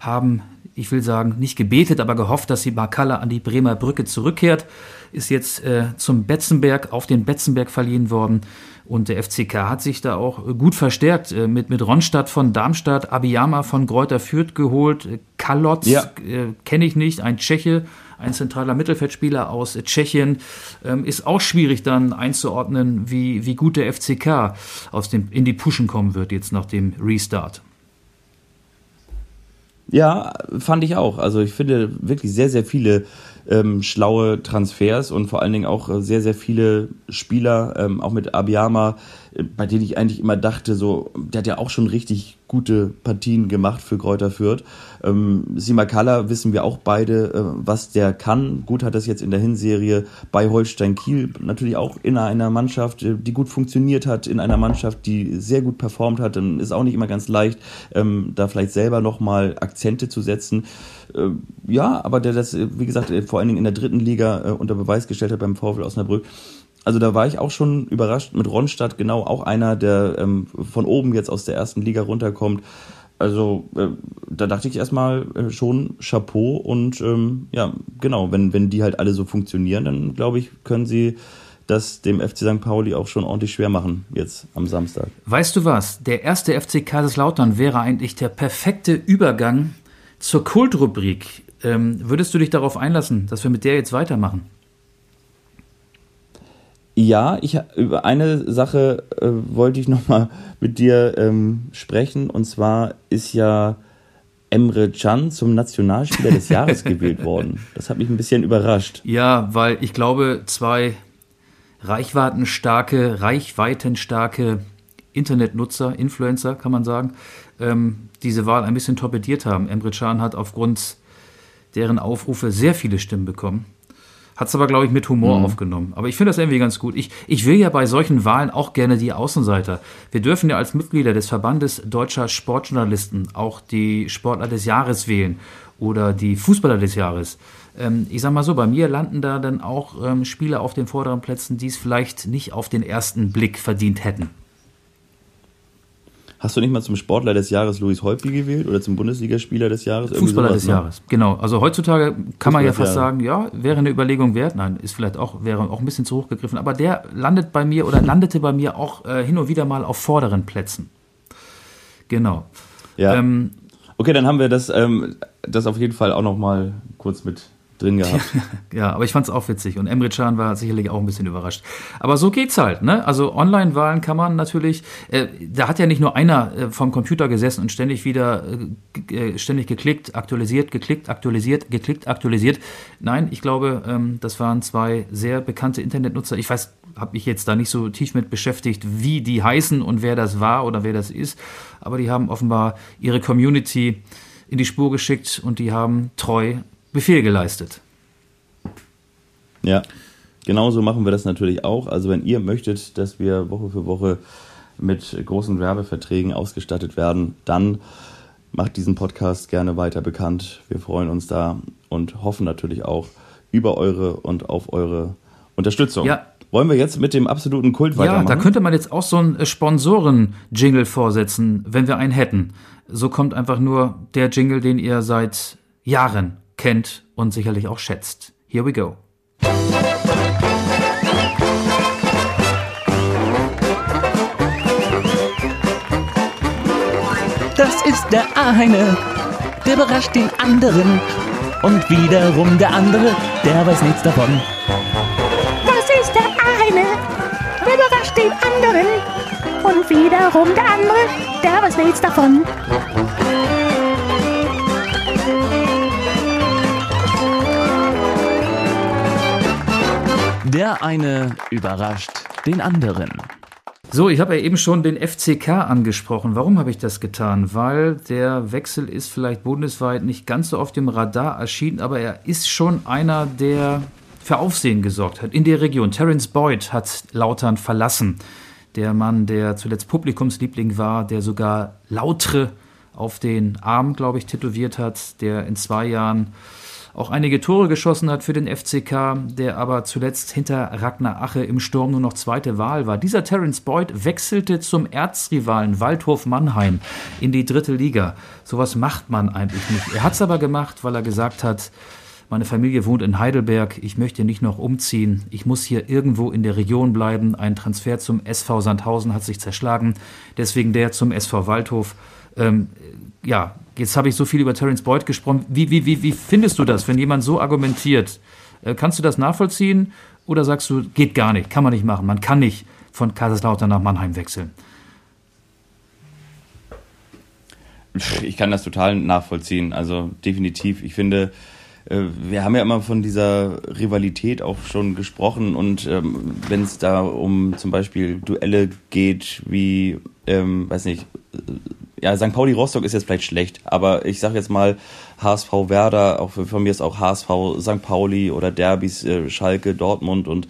Speaker 2: haben, ich will sagen, nicht gebetet, aber gehofft, dass sie Makalla an die Bremer Brücke zurückkehrt. Ist jetzt äh, zum Betzenberg, auf den Betzenberg verliehen worden. Und der FCK hat sich da auch gut verstärkt äh, mit, mit Ronstadt von Darmstadt, Abiyama von Gräuter Fürth geholt, äh, Kalotz ja. äh, kenne ich nicht, ein Tscheche, ein zentraler Mittelfeldspieler aus Tschechien. Ähm, ist auch schwierig dann einzuordnen, wie, wie gut der FCK aus dem, in die Puschen kommen wird jetzt nach dem Restart.
Speaker 3: Ja, fand ich auch. Also ich finde wirklich sehr, sehr viele ähm, schlaue Transfers und vor allen Dingen auch äh, sehr, sehr viele Spieler, ähm, auch mit Abiyama, bei denen ich eigentlich immer dachte, so, der hat ja auch schon richtig gute Partien gemacht für Kräuter Fürth. Ähm, Simakala wissen wir auch beide, äh, was der kann. Gut hat das jetzt in der Hinserie bei Holstein Kiel natürlich auch in einer Mannschaft, äh, die gut funktioniert hat, in einer Mannschaft, die sehr gut performt hat. Dann ist auch nicht immer ganz leicht, ähm, da vielleicht selber nochmal Akzente zu setzen. Äh, ja, aber der das, äh, wie gesagt, vor allen Dingen in der dritten Liga äh, unter Beweis gestellt hat beim VfL Osnabrück. Also da war ich auch schon überrascht mit Ronstadt, genau auch einer, der ähm, von oben jetzt aus der ersten Liga runterkommt. Also äh, da dachte ich erstmal äh, schon Chapeau und ähm, ja, genau, wenn, wenn die halt alle so funktionieren, dann glaube ich, können sie das dem FC St. Pauli auch schon ordentlich schwer machen jetzt am Samstag.
Speaker 2: Weißt du was? Der erste FC Kaiserslautern wäre eigentlich der perfekte Übergang zur Kultrubrik. Ähm, würdest du dich darauf einlassen, dass wir mit der jetzt weitermachen?
Speaker 3: Ja, ich über eine Sache äh, wollte ich noch mal mit dir ähm, sprechen und zwar ist ja Emre Can zum Nationalspieler des Jahres gewählt worden. Das hat mich ein bisschen überrascht.
Speaker 2: Ja, weil ich glaube, zwei reichweitenstarke, reichweitenstarke Internetnutzer, Influencer, kann man sagen, ähm, diese Wahl ein bisschen torpediert haben. Emre Can hat aufgrund deren Aufrufe sehr viele Stimmen bekommen. Hat es aber, glaube ich, mit Humor mhm. aufgenommen. Aber ich finde das irgendwie ganz gut. Ich, ich will ja bei solchen Wahlen auch gerne die Außenseiter. Wir dürfen ja als Mitglieder des Verbandes deutscher Sportjournalisten auch die Sportler des Jahres wählen oder die Fußballer des Jahres. Ähm, ich sag mal so, bei mir landen da dann auch ähm, Spieler auf den vorderen Plätzen, die es vielleicht nicht auf den ersten Blick verdient hätten.
Speaker 3: Hast du nicht mal zum Sportler des Jahres Luis Holpi gewählt oder zum Bundesligaspieler des Jahres?
Speaker 2: Fußballer sowas, des ne? Jahres, genau. Also heutzutage kann Fußballer man ja fast sagen, ja, wäre eine Überlegung wert. Nein, ist vielleicht auch, wäre auch ein bisschen zu hoch gegriffen. Aber der landet bei mir oder landete bei mir auch äh, hin und wieder mal auf vorderen Plätzen. Genau.
Speaker 3: Ja. Ähm, okay, dann haben wir das, ähm, das auf jeden Fall auch noch mal kurz mit drin gehabt.
Speaker 2: ja, aber ich fand es auch witzig und Emre Can war sicherlich auch ein bisschen überrascht. Aber so geht's halt, ne? Also Online-Wahlen kann man natürlich, äh, da hat ja nicht nur einer äh, vom Computer gesessen und ständig wieder äh, äh, ständig geklickt, aktualisiert, geklickt, aktualisiert, geklickt, aktualisiert. Nein, ich glaube, ähm, das waren zwei sehr bekannte Internetnutzer. Ich weiß, habe mich jetzt da nicht so tief mit beschäftigt, wie die heißen und wer das war oder wer das ist, aber die haben offenbar ihre Community in die Spur geschickt und die haben treu Befehl geleistet.
Speaker 3: Ja, genauso machen wir das natürlich auch. Also wenn ihr möchtet, dass wir Woche für Woche mit großen Werbeverträgen ausgestattet werden, dann macht diesen Podcast gerne weiter bekannt. Wir freuen uns da und hoffen natürlich auch über eure und auf eure Unterstützung. Ja. Wollen wir jetzt mit dem absoluten Kult weitermachen?
Speaker 2: Ja, da könnte man jetzt auch so einen Sponsoren-Jingle vorsetzen, wenn wir einen hätten. So kommt einfach nur der Jingle, den ihr seit Jahren kennt und sicherlich auch schätzt. Here we go.
Speaker 1: Das ist der eine, der überrascht den anderen. Und wiederum der andere, der weiß nichts davon.
Speaker 4: Das ist der eine, der überrascht den anderen. Und wiederum der andere, der weiß nichts davon.
Speaker 1: Der eine überrascht den anderen.
Speaker 2: So, ich habe ja eben schon den FCK angesprochen. Warum habe ich das getan? Weil der Wechsel ist vielleicht bundesweit nicht ganz so auf dem Radar erschienen, aber er ist schon einer, der für Aufsehen gesorgt hat in der Region. Terence Boyd hat Lautern verlassen. Der Mann, der zuletzt Publikumsliebling war, der sogar Lautre auf den Arm, glaube ich, tätowiert hat, der in zwei Jahren auch einige Tore geschossen hat für den FCK, der aber zuletzt hinter Ragnar Ache im Sturm nur noch zweite Wahl war. Dieser Terence Boyd wechselte zum Erzrivalen Waldhof Mannheim in die dritte Liga. Sowas macht man eigentlich nicht. Er hat es aber gemacht, weil er gesagt hat, meine Familie wohnt in Heidelberg, ich möchte nicht noch umziehen, ich muss hier irgendwo in der Region bleiben. Ein Transfer zum SV Sandhausen hat sich zerschlagen, deswegen der zum SV Waldhof. Ähm, ja, jetzt habe ich so viel über Terence Boyd gesprochen. Wie, wie, wie, wie findest du das, wenn jemand so argumentiert? Äh, kannst du das nachvollziehen oder sagst du, geht gar nicht, kann man nicht machen, man kann nicht von Kaiserslautern nach Mannheim wechseln?
Speaker 3: Ich kann das total nachvollziehen, also definitiv. Ich finde, äh, wir haben ja immer von dieser Rivalität auch schon gesprochen und ähm, wenn es da um zum Beispiel Duelle geht, wie, ähm, weiß nicht, ja, St. Pauli Rostock ist jetzt vielleicht schlecht, aber ich sage jetzt mal HSV Werder, auch von mir ist auch HSV St. Pauli oder Derbys äh, Schalke Dortmund und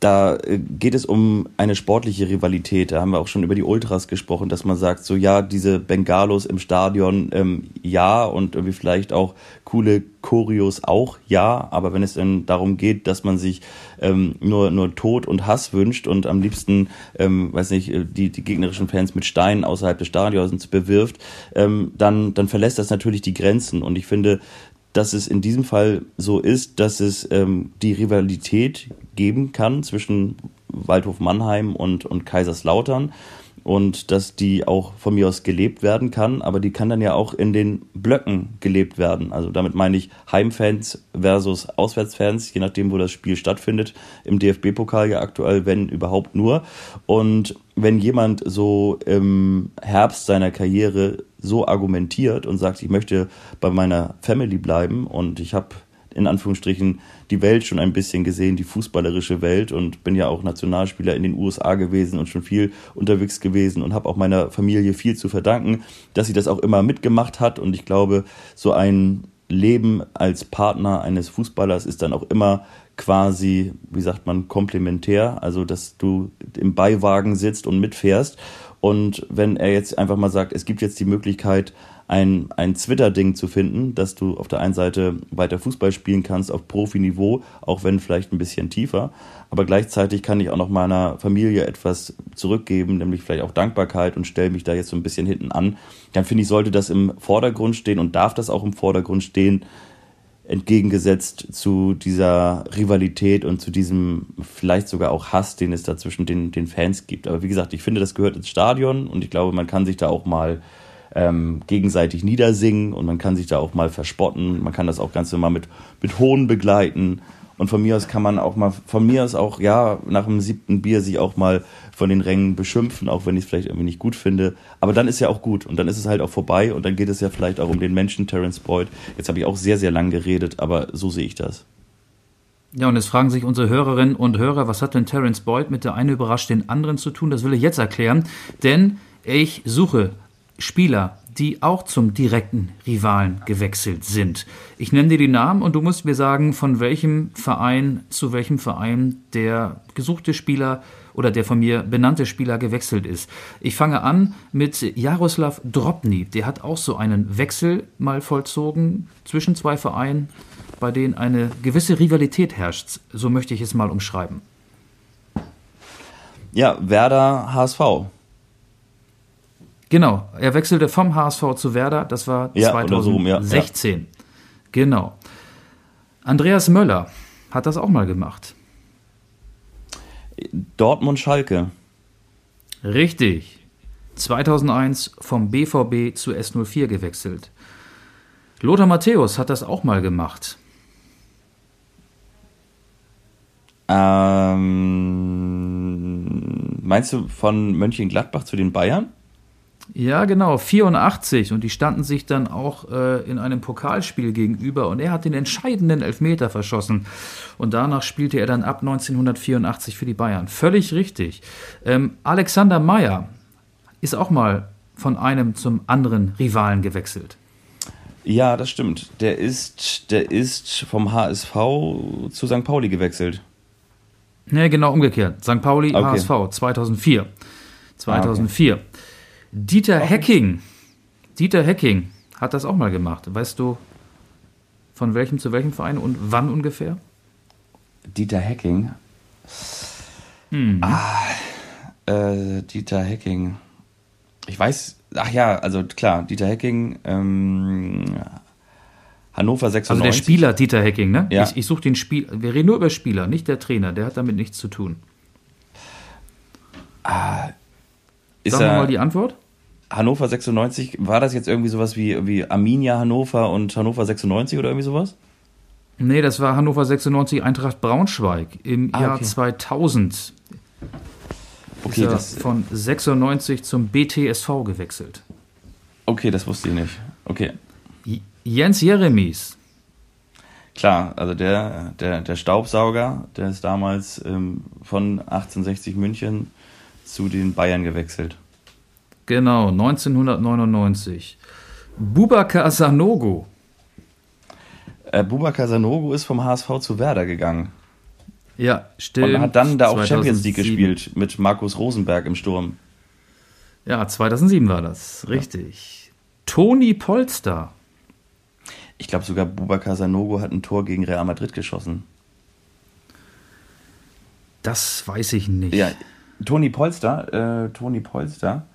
Speaker 3: da äh, geht es um eine sportliche Rivalität. Da haben wir auch schon über die Ultras gesprochen, dass man sagt, so ja, diese Bengalos im Stadion, ähm, ja, und irgendwie vielleicht auch coole Choreos auch, ja, aber wenn es dann darum geht, dass man sich ähm, nur, nur Tod und Hass wünscht und am liebsten, ähm, weiß nicht, äh, die, die gegnerischen Fans mit Steinen außerhalb des Stadions bewirft, ähm, dann, dann verlässt das natürlich die Grenzen. Und ich finde, dass es in diesem Fall so ist, dass es ähm, die Rivalität geben kann zwischen Waldhof Mannheim und, und Kaiserslautern und dass die auch von mir aus gelebt werden kann, aber die kann dann ja auch in den Blöcken gelebt werden. Also damit meine ich Heimfans versus Auswärtsfans, je nachdem, wo das Spiel stattfindet. Im DFB-Pokal ja aktuell, wenn überhaupt nur. Und wenn jemand so im Herbst seiner Karriere so argumentiert und sagt, ich möchte bei meiner Family bleiben und ich habe in Anführungsstrichen die Welt schon ein bisschen gesehen, die fußballerische Welt. Und bin ja auch Nationalspieler in den USA gewesen und schon viel unterwegs gewesen und habe auch meiner Familie viel zu verdanken, dass sie das auch immer mitgemacht hat. Und ich glaube, so ein Leben als Partner eines Fußballers ist dann auch immer quasi, wie sagt man, komplementär, also dass du im Beiwagen sitzt und mitfährst. Und wenn er jetzt einfach mal sagt, es gibt jetzt die Möglichkeit, ein, ein Twitter-Ding zu finden, dass du auf der einen Seite weiter Fußball spielen kannst auf Profiniveau, auch wenn vielleicht ein bisschen tiefer, aber gleichzeitig kann ich auch noch meiner Familie etwas zurückgeben, nämlich vielleicht auch Dankbarkeit und stelle mich da jetzt so ein bisschen hinten an, dann finde ich, sollte das im Vordergrund stehen und darf das auch im Vordergrund stehen, entgegengesetzt zu dieser Rivalität und zu diesem vielleicht sogar auch Hass, den es da zwischen den, den Fans gibt. Aber wie gesagt, ich finde, das gehört ins Stadion und ich glaube, man kann sich da auch mal ähm, gegenseitig niedersingen und man kann sich da auch mal verspotten. Man kann das auch ganz normal mit, mit Hohn begleiten. Und von mir aus kann man auch mal, von mir aus auch, ja, nach dem siebten Bier sich auch mal von den Rängen beschimpfen, auch wenn ich es vielleicht irgendwie nicht gut finde. Aber dann ist ja auch gut und dann ist es halt auch vorbei und dann geht es ja vielleicht auch um den Menschen Terence Boyd. Jetzt habe ich auch sehr, sehr lang geredet, aber so sehe ich das.
Speaker 2: Ja, und jetzt fragen sich unsere Hörerinnen und Hörer, was hat denn Terence Boyd mit der eine überrascht den anderen zu tun? Das will ich jetzt erklären, denn ich suche Spieler, die auch zum direkten Rivalen gewechselt sind. Ich nenne dir die Namen und du musst mir sagen, von welchem Verein zu welchem Verein der gesuchte Spieler oder der von mir benannte Spieler gewechselt ist. Ich fange an mit Jaroslav Drobny. Der hat auch so einen Wechsel mal vollzogen zwischen zwei Vereinen, bei denen eine gewisse Rivalität herrscht. So möchte ich es mal umschreiben.
Speaker 3: Ja, Werder HSV.
Speaker 2: Genau, er wechselte vom HSV zu Werder, das war ja, 2016. So, ja. Genau. Andreas Möller hat das auch mal gemacht.
Speaker 3: Dortmund Schalke.
Speaker 2: Richtig. 2001 vom BVB zu S04 gewechselt. Lothar Matthäus hat das auch mal gemacht.
Speaker 3: Ähm, meinst du von Mönchengladbach zu den Bayern?
Speaker 2: Ja, genau, 84. Und die standen sich dann auch äh, in einem Pokalspiel gegenüber. Und er hat den entscheidenden Elfmeter verschossen. Und danach spielte er dann ab 1984 für die Bayern. Völlig richtig. Ähm, Alexander Meyer ist auch mal von einem zum anderen Rivalen gewechselt.
Speaker 3: Ja, das stimmt. Der ist, der ist vom HSV zu St. Pauli gewechselt.
Speaker 2: Nee, genau umgekehrt. St. Pauli,
Speaker 3: Okay.
Speaker 2: HSV, 2004. 2004. Dieter Hecking. Dieter Hecking hat das auch mal gemacht. Weißt du, von welchem zu welchem Verein und wann ungefähr?
Speaker 3: Dieter Hecking. Ah, äh, Dieter Hecking. Ich weiß, ach ja, also klar, Dieter Hecking, ähm, Hannover 96.
Speaker 2: Also der Spieler Dieter Hecking, ne?
Speaker 3: Ja.
Speaker 2: Ich, ich suche den Spiel. Wir reden nur über Spieler, nicht der Trainer. Der hat damit nichts zu tun.
Speaker 3: Ist
Speaker 2: Sagen wir
Speaker 3: er,
Speaker 2: mal die Antwort.
Speaker 3: Hannover 96, war das jetzt irgendwie sowas wie, wie Arminia Hannover und Hannover 96 oder irgendwie sowas?
Speaker 2: Nee, das war Hannover 96 Eintracht Braunschweig im
Speaker 3: Ah,
Speaker 2: Jahr
Speaker 3: okay.
Speaker 2: 2000.
Speaker 3: Okay,
Speaker 2: ist er
Speaker 3: das,
Speaker 2: von 96 zum BTSV gewechselt.
Speaker 3: okay, das wusste ich nicht. Okay.
Speaker 2: Jens Jeremies.
Speaker 3: Klar, also der, der, der Staubsauger, der ist damals ähm, von 1860 München zu den Bayern gewechselt.
Speaker 2: Genau, 1999. Bubakar Sanogo.
Speaker 3: Äh, Bubakar Sanogo ist vom HSV zu Werder gegangen
Speaker 2: Ja, stimmt.
Speaker 3: und hat dann da auch Champions League
Speaker 2: 2007.
Speaker 3: gespielt mit Markus Rosenberg im Sturm.
Speaker 2: Ja, 2007 war das, richtig. Toni Polster.
Speaker 3: Ich glaube sogar Bubakar Sanogo hat ein Tor gegen Real Madrid geschossen.
Speaker 2: Das weiß ich nicht.
Speaker 3: Ja, Toni Polster, äh, Toni Polster,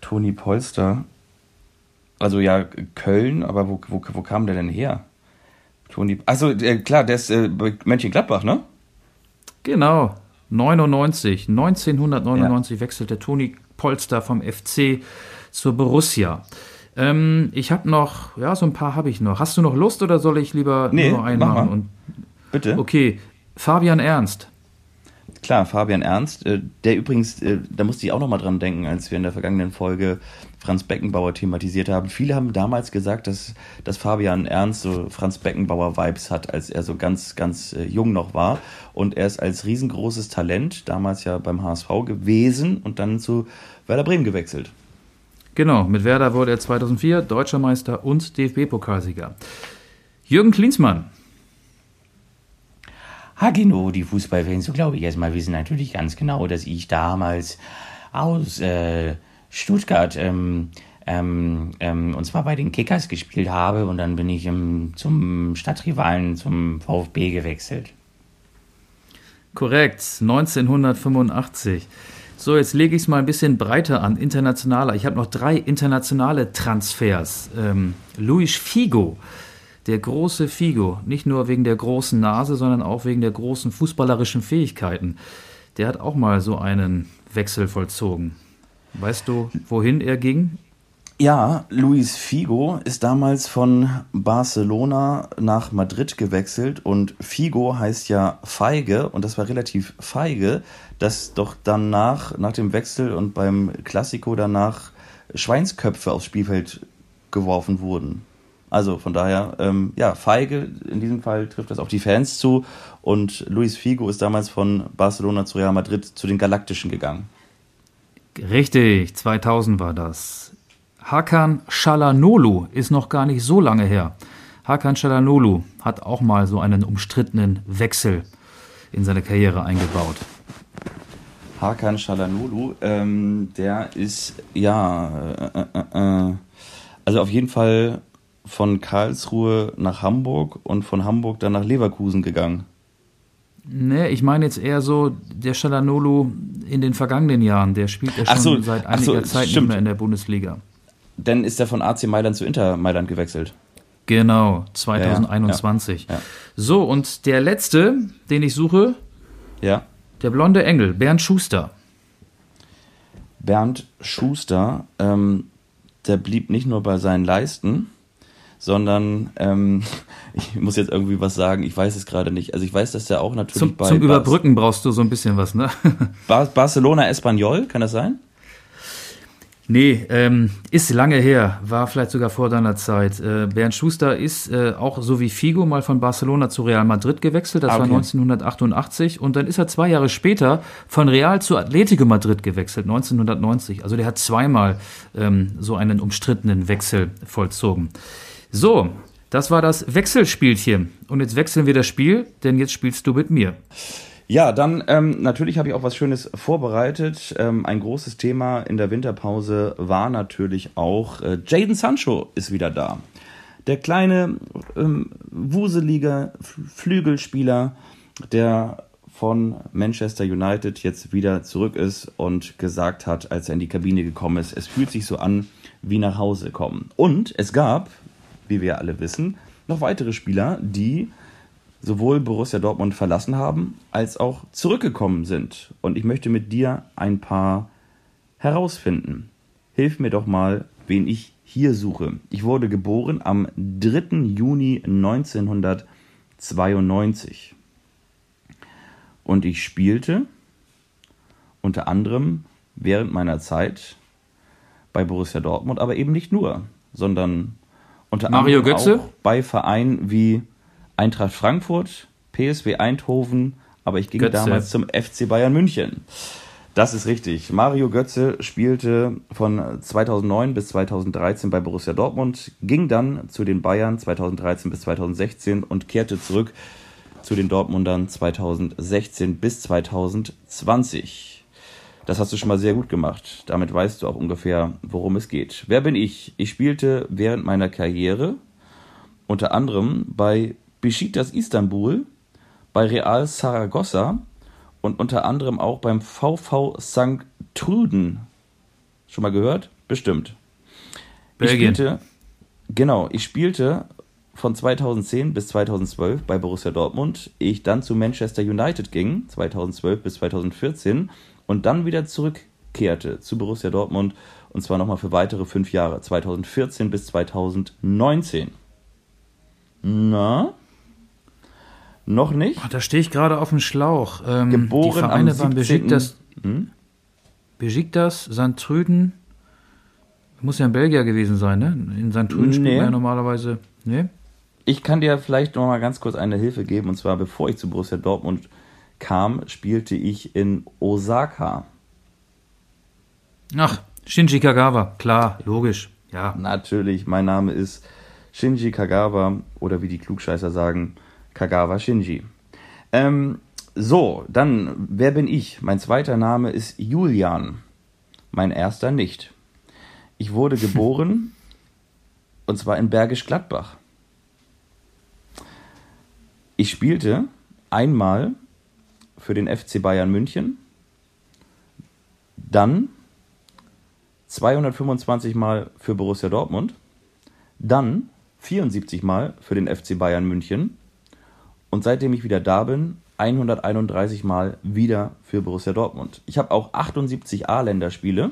Speaker 3: Toni Polster, also ja, Köln, aber wo, wo, wo kam der denn her? Toni, also äh, klar, der ist äh, bei Mönchengladbach, ne?
Speaker 2: Genau, 99. 1999 wechselte Toni Polster vom FC zur Borussia. Ähm, ich habe noch, ja, so ein paar habe ich noch. Hast du noch Lust oder soll ich lieber
Speaker 3: Nee,
Speaker 2: nur einen
Speaker 3: mach
Speaker 2: machen? Und,
Speaker 3: Bitte.
Speaker 2: okay, Fabian Ernst.
Speaker 3: Klar, Fabian Ernst, äh, der übrigens, äh, da musste ich auch noch mal dran denken, als wir in der vergangenen Folge Franz Beckenbauer thematisiert haben. Viele haben damals gesagt, dass, dass Fabian Ernst so Franz Beckenbauer-Vibes hat, als er so ganz, ganz äh, jung noch war. Und er ist als riesengroßes Talent, damals ja beim HSV gewesen und dann zu Werder Bremen gewechselt.
Speaker 2: Genau, mit Werder wurde er 2004 Deutscher Meister und DFB-Pokalsieger. Jürgen Klinsmann.
Speaker 5: Ha, genau, die Fußballfans, so glaube ich erstmal, wissen natürlich ganz genau, dass ich damals aus äh, Stuttgart, ähm, ähm, ähm, und zwar bei den Kickers gespielt habe und dann bin ich ähm, zum Stadtrivalen, zum VfB gewechselt.
Speaker 2: Korrekt, 1985. So, jetzt lege ich es mal ein bisschen breiter an, internationaler. Ich habe noch drei internationale Transfers. Ähm, Luis Figo, der große Figo, nicht nur wegen der großen Nase, sondern auch wegen der großen fußballerischen Fähigkeiten. Der hat auch mal so einen Wechsel vollzogen. Weißt du, wohin er ging?
Speaker 3: Ja, Luis Figo ist damals von Barcelona nach Madrid gewechselt und Figo heißt ja feige und das war relativ feige, dass doch danach, nach dem Wechsel und beim Klassiko danach Schweinsköpfe aufs Spielfeld geworfen wurden. Also von daher, ähm, ja, feige, in diesem Fall trifft das auf die Fans zu und Luis Figo ist damals von Barcelona zu Real Madrid zu den Galaktischen gegangen.
Speaker 2: Richtig, 2000 war das. Hakan Shalanolu ist noch gar nicht so lange her. Hakan Shalanolu hat auch mal so einen umstrittenen Wechsel in seine Karriere eingebaut.
Speaker 3: Hakan Shalanolu, ähm, der ist, ja, äh, äh, äh, also auf jeden Fall von Karlsruhe nach Hamburg und von Hamburg dann nach Leverkusen gegangen.
Speaker 2: Nee, ich meine jetzt eher so, der Shalanolu in den vergangenen Jahren, der spielt ja schon
Speaker 3: so,
Speaker 2: seit einiger
Speaker 3: so,
Speaker 2: Zeit nicht
Speaker 3: stimmt.
Speaker 2: mehr in der Bundesliga.
Speaker 3: Dann ist er von AC Mailand zu Inter Mailand gewechselt.
Speaker 2: Genau, 2021.
Speaker 3: Ja, ja.
Speaker 2: So, und der letzte, den ich suche,
Speaker 3: Ja.
Speaker 2: der blonde Engel, Bernd Schuster.
Speaker 3: Bernd Schuster, ähm, der blieb nicht nur bei seinen Leisten, sondern ähm, ich muss jetzt irgendwie was sagen, ich weiß es gerade nicht. Also ich weiß, dass der auch natürlich
Speaker 2: Zum,
Speaker 3: bei
Speaker 2: zum Überbrücken brauchst du so ein bisschen was, ne?
Speaker 3: Bar Barcelona Espanyol, kann das sein?
Speaker 2: Nee, ähm, ist lange her, war vielleicht sogar vor deiner Zeit. Äh, Bernd Schuster ist äh, auch so wie Figo mal von Barcelona zu Real Madrid gewechselt, das
Speaker 3: Ah,
Speaker 2: war
Speaker 3: okay.
Speaker 2: 1988 und dann ist er zwei Jahre später von Real zu Atletico Madrid gewechselt, 1990. Also der hat zweimal ähm, so einen umstrittenen Wechsel vollzogen. So, das war das Wechselspielchen und jetzt wechseln wir das Spiel, denn jetzt spielst du mit mir.
Speaker 3: Ja, dann ähm, natürlich habe ich auch was Schönes vorbereitet. Ähm, ein großes Thema in der Winterpause war natürlich auch äh, Jaden Sancho ist wieder da. Der kleine ähm, wuselige Flügelspieler, der von Manchester United jetzt wieder zurück ist und gesagt hat, als er in die Kabine gekommen ist, es fühlt sich so an wie nach Hause kommen. Und es gab, wie wir alle wissen, noch weitere Spieler, die sowohl Borussia Dortmund verlassen haben, als auch zurückgekommen sind. Und ich möchte mit dir ein paar herausfinden. Hilf mir doch mal, wen ich hier suche. Ich wurde geboren am 3. Juni 1992. Und ich spielte unter anderem während meiner Zeit bei Borussia Dortmund, aber eben nicht nur, sondern unter
Speaker 2: Mario
Speaker 3: anderem
Speaker 2: Götze?
Speaker 3: auch bei Vereinen wie Eintracht Frankfurt, PSW Eindhoven, aber ich ging
Speaker 2: Götze.
Speaker 3: damals zum FC Bayern München. Das ist richtig. Mario Götze spielte von 2009 bis 2013 bei Borussia Dortmund, ging dann zu den Bayern 2013 bis 2016 und kehrte zurück zu den Dortmundern 2016 bis 2020. Das hast du schon mal sehr gut gemacht. Damit weißt du auch ungefähr, worum es geht. Wer bin ich? Ich spielte während meiner Karriere unter anderem bei Besiktas Istanbul, bei Real Saragossa und unter anderem auch beim VV St. Truden. Schon mal gehört? Bestimmt. Ich
Speaker 2: Belgien.
Speaker 3: spielte, genau, ich spielte von 2010 bis 2012 bei Borussia Dortmund, ich dann zu Manchester United ging, 2012 bis 2014 und dann wieder zurückkehrte zu Borussia Dortmund und zwar nochmal für weitere fünf Jahre, 2014 bis 2019. Na? Noch nicht?
Speaker 2: Ach, Da stehe ich gerade auf dem Schlauch. Ähm,
Speaker 3: Geboren
Speaker 2: die Vereine
Speaker 3: am
Speaker 2: waren
Speaker 3: 17.
Speaker 2: Besiktas,
Speaker 3: Hm?
Speaker 2: Besiktas, St. Trüden. Muss ja ein Belgier gewesen sein, ne? In St. Trüden spielt
Speaker 3: Nee.
Speaker 2: man ja normalerweise. Ne?
Speaker 3: Ich kann dir vielleicht noch mal ganz kurz eine Hilfe geben. Und zwar, bevor ich zu Borussia Dortmund kam, spielte ich in Osaka.
Speaker 2: Ach, Shinji Kagawa. Klar, logisch. Ja.
Speaker 3: Natürlich, mein Name ist Shinji Kagawa oder wie die Klugscheißer sagen, Kagawa Shinji. Ähm, so, dann, wer bin ich? Mein zweiter Name ist Julian. Mein erster nicht. Ich wurde geboren und zwar in Bergisch Gladbach. Ich spielte einmal für den FC Bayern München, dann 225 Mal für Borussia Dortmund, dann 74 Mal für den FC Bayern München und seitdem ich wieder da bin, 131 Mal wieder für Borussia Dortmund. Ich habe auch 78 A-Länderspiele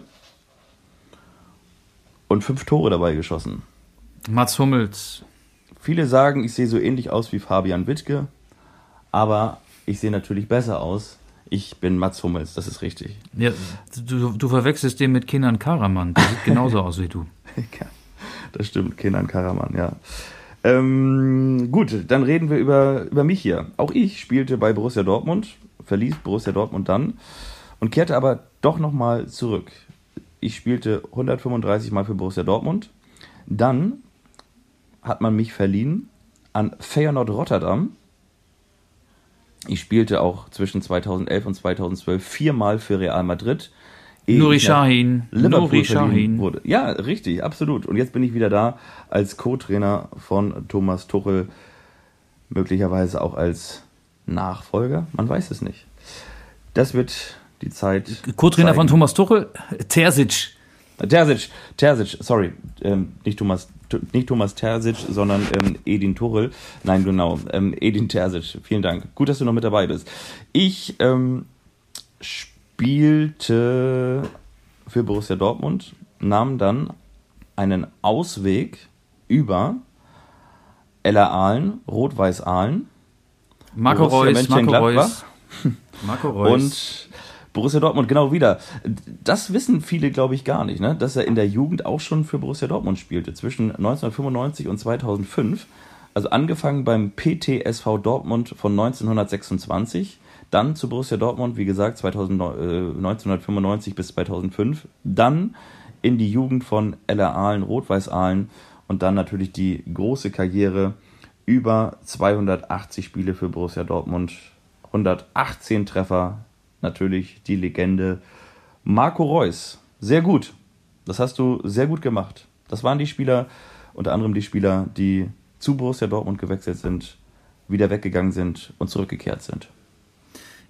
Speaker 3: und fünf Tore dabei geschossen.
Speaker 2: Mats Hummels.
Speaker 3: Viele sagen, ich sehe so ähnlich aus wie Fabian Wittke, aber ich sehe natürlich besser aus. Ich bin Mats Hummels, das ist richtig.
Speaker 2: Ja, du, du verwechselst den mit Kenan Karaman. Der sieht genauso aus wie du.
Speaker 3: Ja, das stimmt, Kenan Karaman, ja. Ähm, gut, dann reden wir über, über mich hier. Auch ich spielte bei Borussia Dortmund, verließ Borussia Dortmund dann und kehrte aber doch nochmal zurück. Ich spielte 135 Mal für Borussia Dortmund. Dann hat man mich verliehen an Feyenoord Rotterdam. Ich spielte auch zwischen 2011 und 2012 viermal für Real Madrid.
Speaker 2: Nuri.
Speaker 3: Liverpool
Speaker 2: Nuri Sahin.
Speaker 3: wurde. Ja, richtig, absolut. Und jetzt bin ich wieder da als Co-Trainer von Thomas Tuchel, möglicherweise auch als Nachfolger. Man weiß es nicht. Das wird die Zeit.
Speaker 2: Co-Trainer von. Thomas Tuchel, Terzic.
Speaker 3: Terzic, Terzic, sorry, ähm, nicht Thomas, nicht Thomas Terzic, sondern ähm, Edin Tuchel. Nein, genau, ähm, Edin Terzic. Vielen Dank. Gut, dass du noch mit dabei bist. Ich ähm, spielte für Borussia Dortmund, nahm dann einen Ausweg über Ella Ahlen, Rot-Weiß Ahlen
Speaker 2: Marco
Speaker 3: Borussia
Speaker 2: Reus, Marco. Reus. Marco Reus.
Speaker 3: und Borussia Dortmund genau wieder. Das wissen viele, glaube ich, gar nicht, ne? dass er in der Jugend auch schon für Borussia Dortmund spielte, zwischen 1995 und 2005. Also angefangen beim PTSV Dortmund von 1926, dann zu Borussia Dortmund, wie gesagt, 2000, äh, 1995 bis 2005, dann in die Jugend von LR Aalen, Rot-Weiß Aalen und dann natürlich die große Karriere über 280 Spiele für Borussia Dortmund, 118 Treffer, natürlich die Legende Marco Reus. Sehr gut. Das hast du sehr gut gemacht. Das waren die Spieler, unter anderem die Spieler, die zu Borussia Dortmund gewechselt sind, wieder weggegangen sind und zurückgekehrt sind.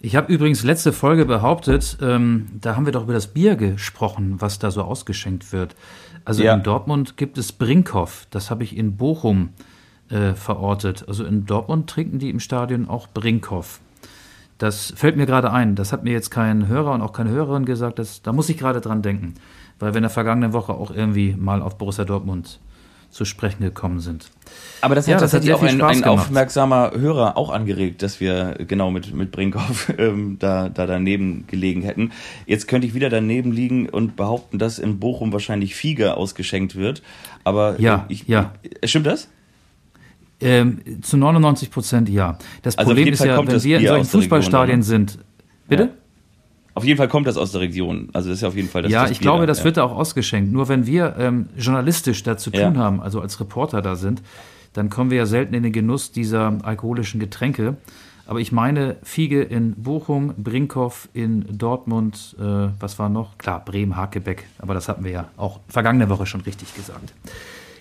Speaker 2: Ich habe übrigens letzte Folge behauptet, ähm, da haben wir doch über das Bier gesprochen, was da so ausgeschenkt wird. Also ja. in Dortmund gibt es Brinkhoff, das habe ich in Bochum äh, verortet. Also in Dortmund trinken die im Stadion auch Brinkhoff. Das fällt mir gerade ein. Das hat mir jetzt kein Hörer und auch keine Hörerin gesagt. Das, da muss ich gerade dran denken. Weil wir in der vergangenen Woche auch irgendwie mal auf Borussia Dortmund zu sprechen gekommen sind.
Speaker 3: Aber das hat ja, tatsächlich auch ein, ein aufmerksamer Hörer auch angeregt, dass wir genau mit, mit Brinkhoff ähm, da, da daneben gelegen hätten. Jetzt könnte ich wieder daneben liegen und behaupten, dass in Bochum wahrscheinlich Fiege ausgeschenkt wird. Aber
Speaker 2: ja, ich, ja.
Speaker 3: stimmt das?
Speaker 2: Ähm, zu 99 Prozent ja. Das also Problem ist ja, wenn wir in solchen Fußballstadien sind. Bitte? Ja.
Speaker 3: Auf jeden Fall kommt das aus der Region. Also das ist ja auf jeden Fall das
Speaker 2: Ja, das ich Bier glaube, da, das ja. wird da auch ausgeschenkt. Nur wenn wir ähm, journalistisch da zu tun ja. haben, also als Reporter da sind, dann kommen wir ja selten in den Genuss dieser alkoholischen Getränke. Aber ich meine, Fiege in Bochum, Brinkhoff in Dortmund, äh, was war noch? Klar, Bremen, Hakebeck, aber das hatten wir ja auch vergangene Woche schon richtig gesagt.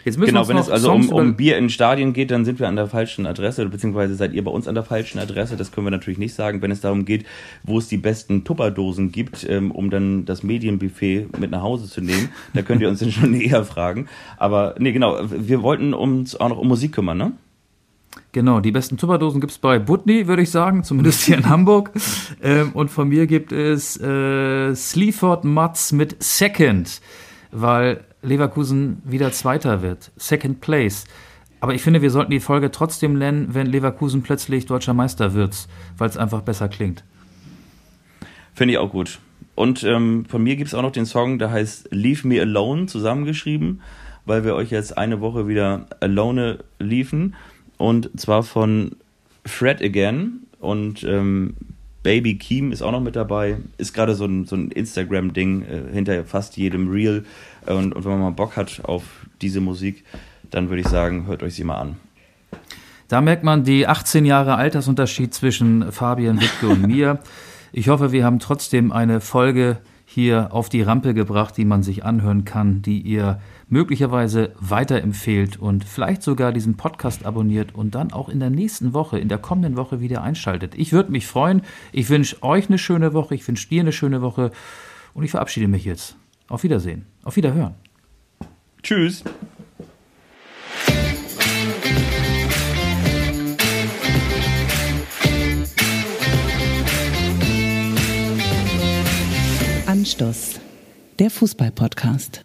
Speaker 3: Jetzt müssen genau, wenn es also um, um, Bier in Stadien geht, dann sind wir an der falschen Adresse, beziehungsweise seid ihr bei uns an der falschen Adresse. Das können wir natürlich nicht sagen. Wenn es darum geht, wo es die besten Tupperdosen gibt, ähm, um dann das Medienbuffet mit nach Hause zu nehmen, da könnt ihr uns dann schon eher fragen. Aber nee, genau, wir wollten uns auch noch um Musik kümmern, ne?
Speaker 2: Genau, die besten Tupperdosen gibt es bei Butney, würde ich sagen, zumindest hier in Hamburg. Ähm, und von mir gibt es äh, Sleaford Mutz mit Second, weil Leverkusen wieder Zweiter wird. Second Place. Aber ich finde, wir sollten die Folge trotzdem nennen, wenn Leverkusen plötzlich deutscher Meister wird, weil es einfach besser klingt.
Speaker 3: Finde ich auch gut. Und ähm, von mir gibt es auch noch den Song, der heißt Leave Me Alone, zusammengeschrieben, weil wir euch jetzt eine Woche wieder Alone liefen. Und zwar von Fred Again. Und ähm, Baby Keem ist auch noch mit dabei. Ist gerade so ein, so ein Instagram-Ding äh, hinter fast jedem Reel. Und, und wenn man mal Bock hat auf diese Musik, dann würde ich sagen, hört euch sie mal an.
Speaker 2: Da merkt man die 18 Jahre Altersunterschied zwischen Fabian Wittke und mir. Ich hoffe, wir haben trotzdem eine Folge hier auf die Rampe gebracht, die man sich anhören kann, die ihr möglicherweise weiterempfehlt und vielleicht sogar diesen Podcast abonniert und dann auch in der nächsten Woche, in der kommenden Woche wieder einschaltet. Ich würde mich freuen. Ich wünsche euch eine schöne Woche, ich wünsche dir eine schöne Woche und ich verabschiede mich jetzt. Auf Wiedersehen, auf Wiederhören.
Speaker 3: Tschüss.
Speaker 6: Anstoß, der Fußball-Podcast.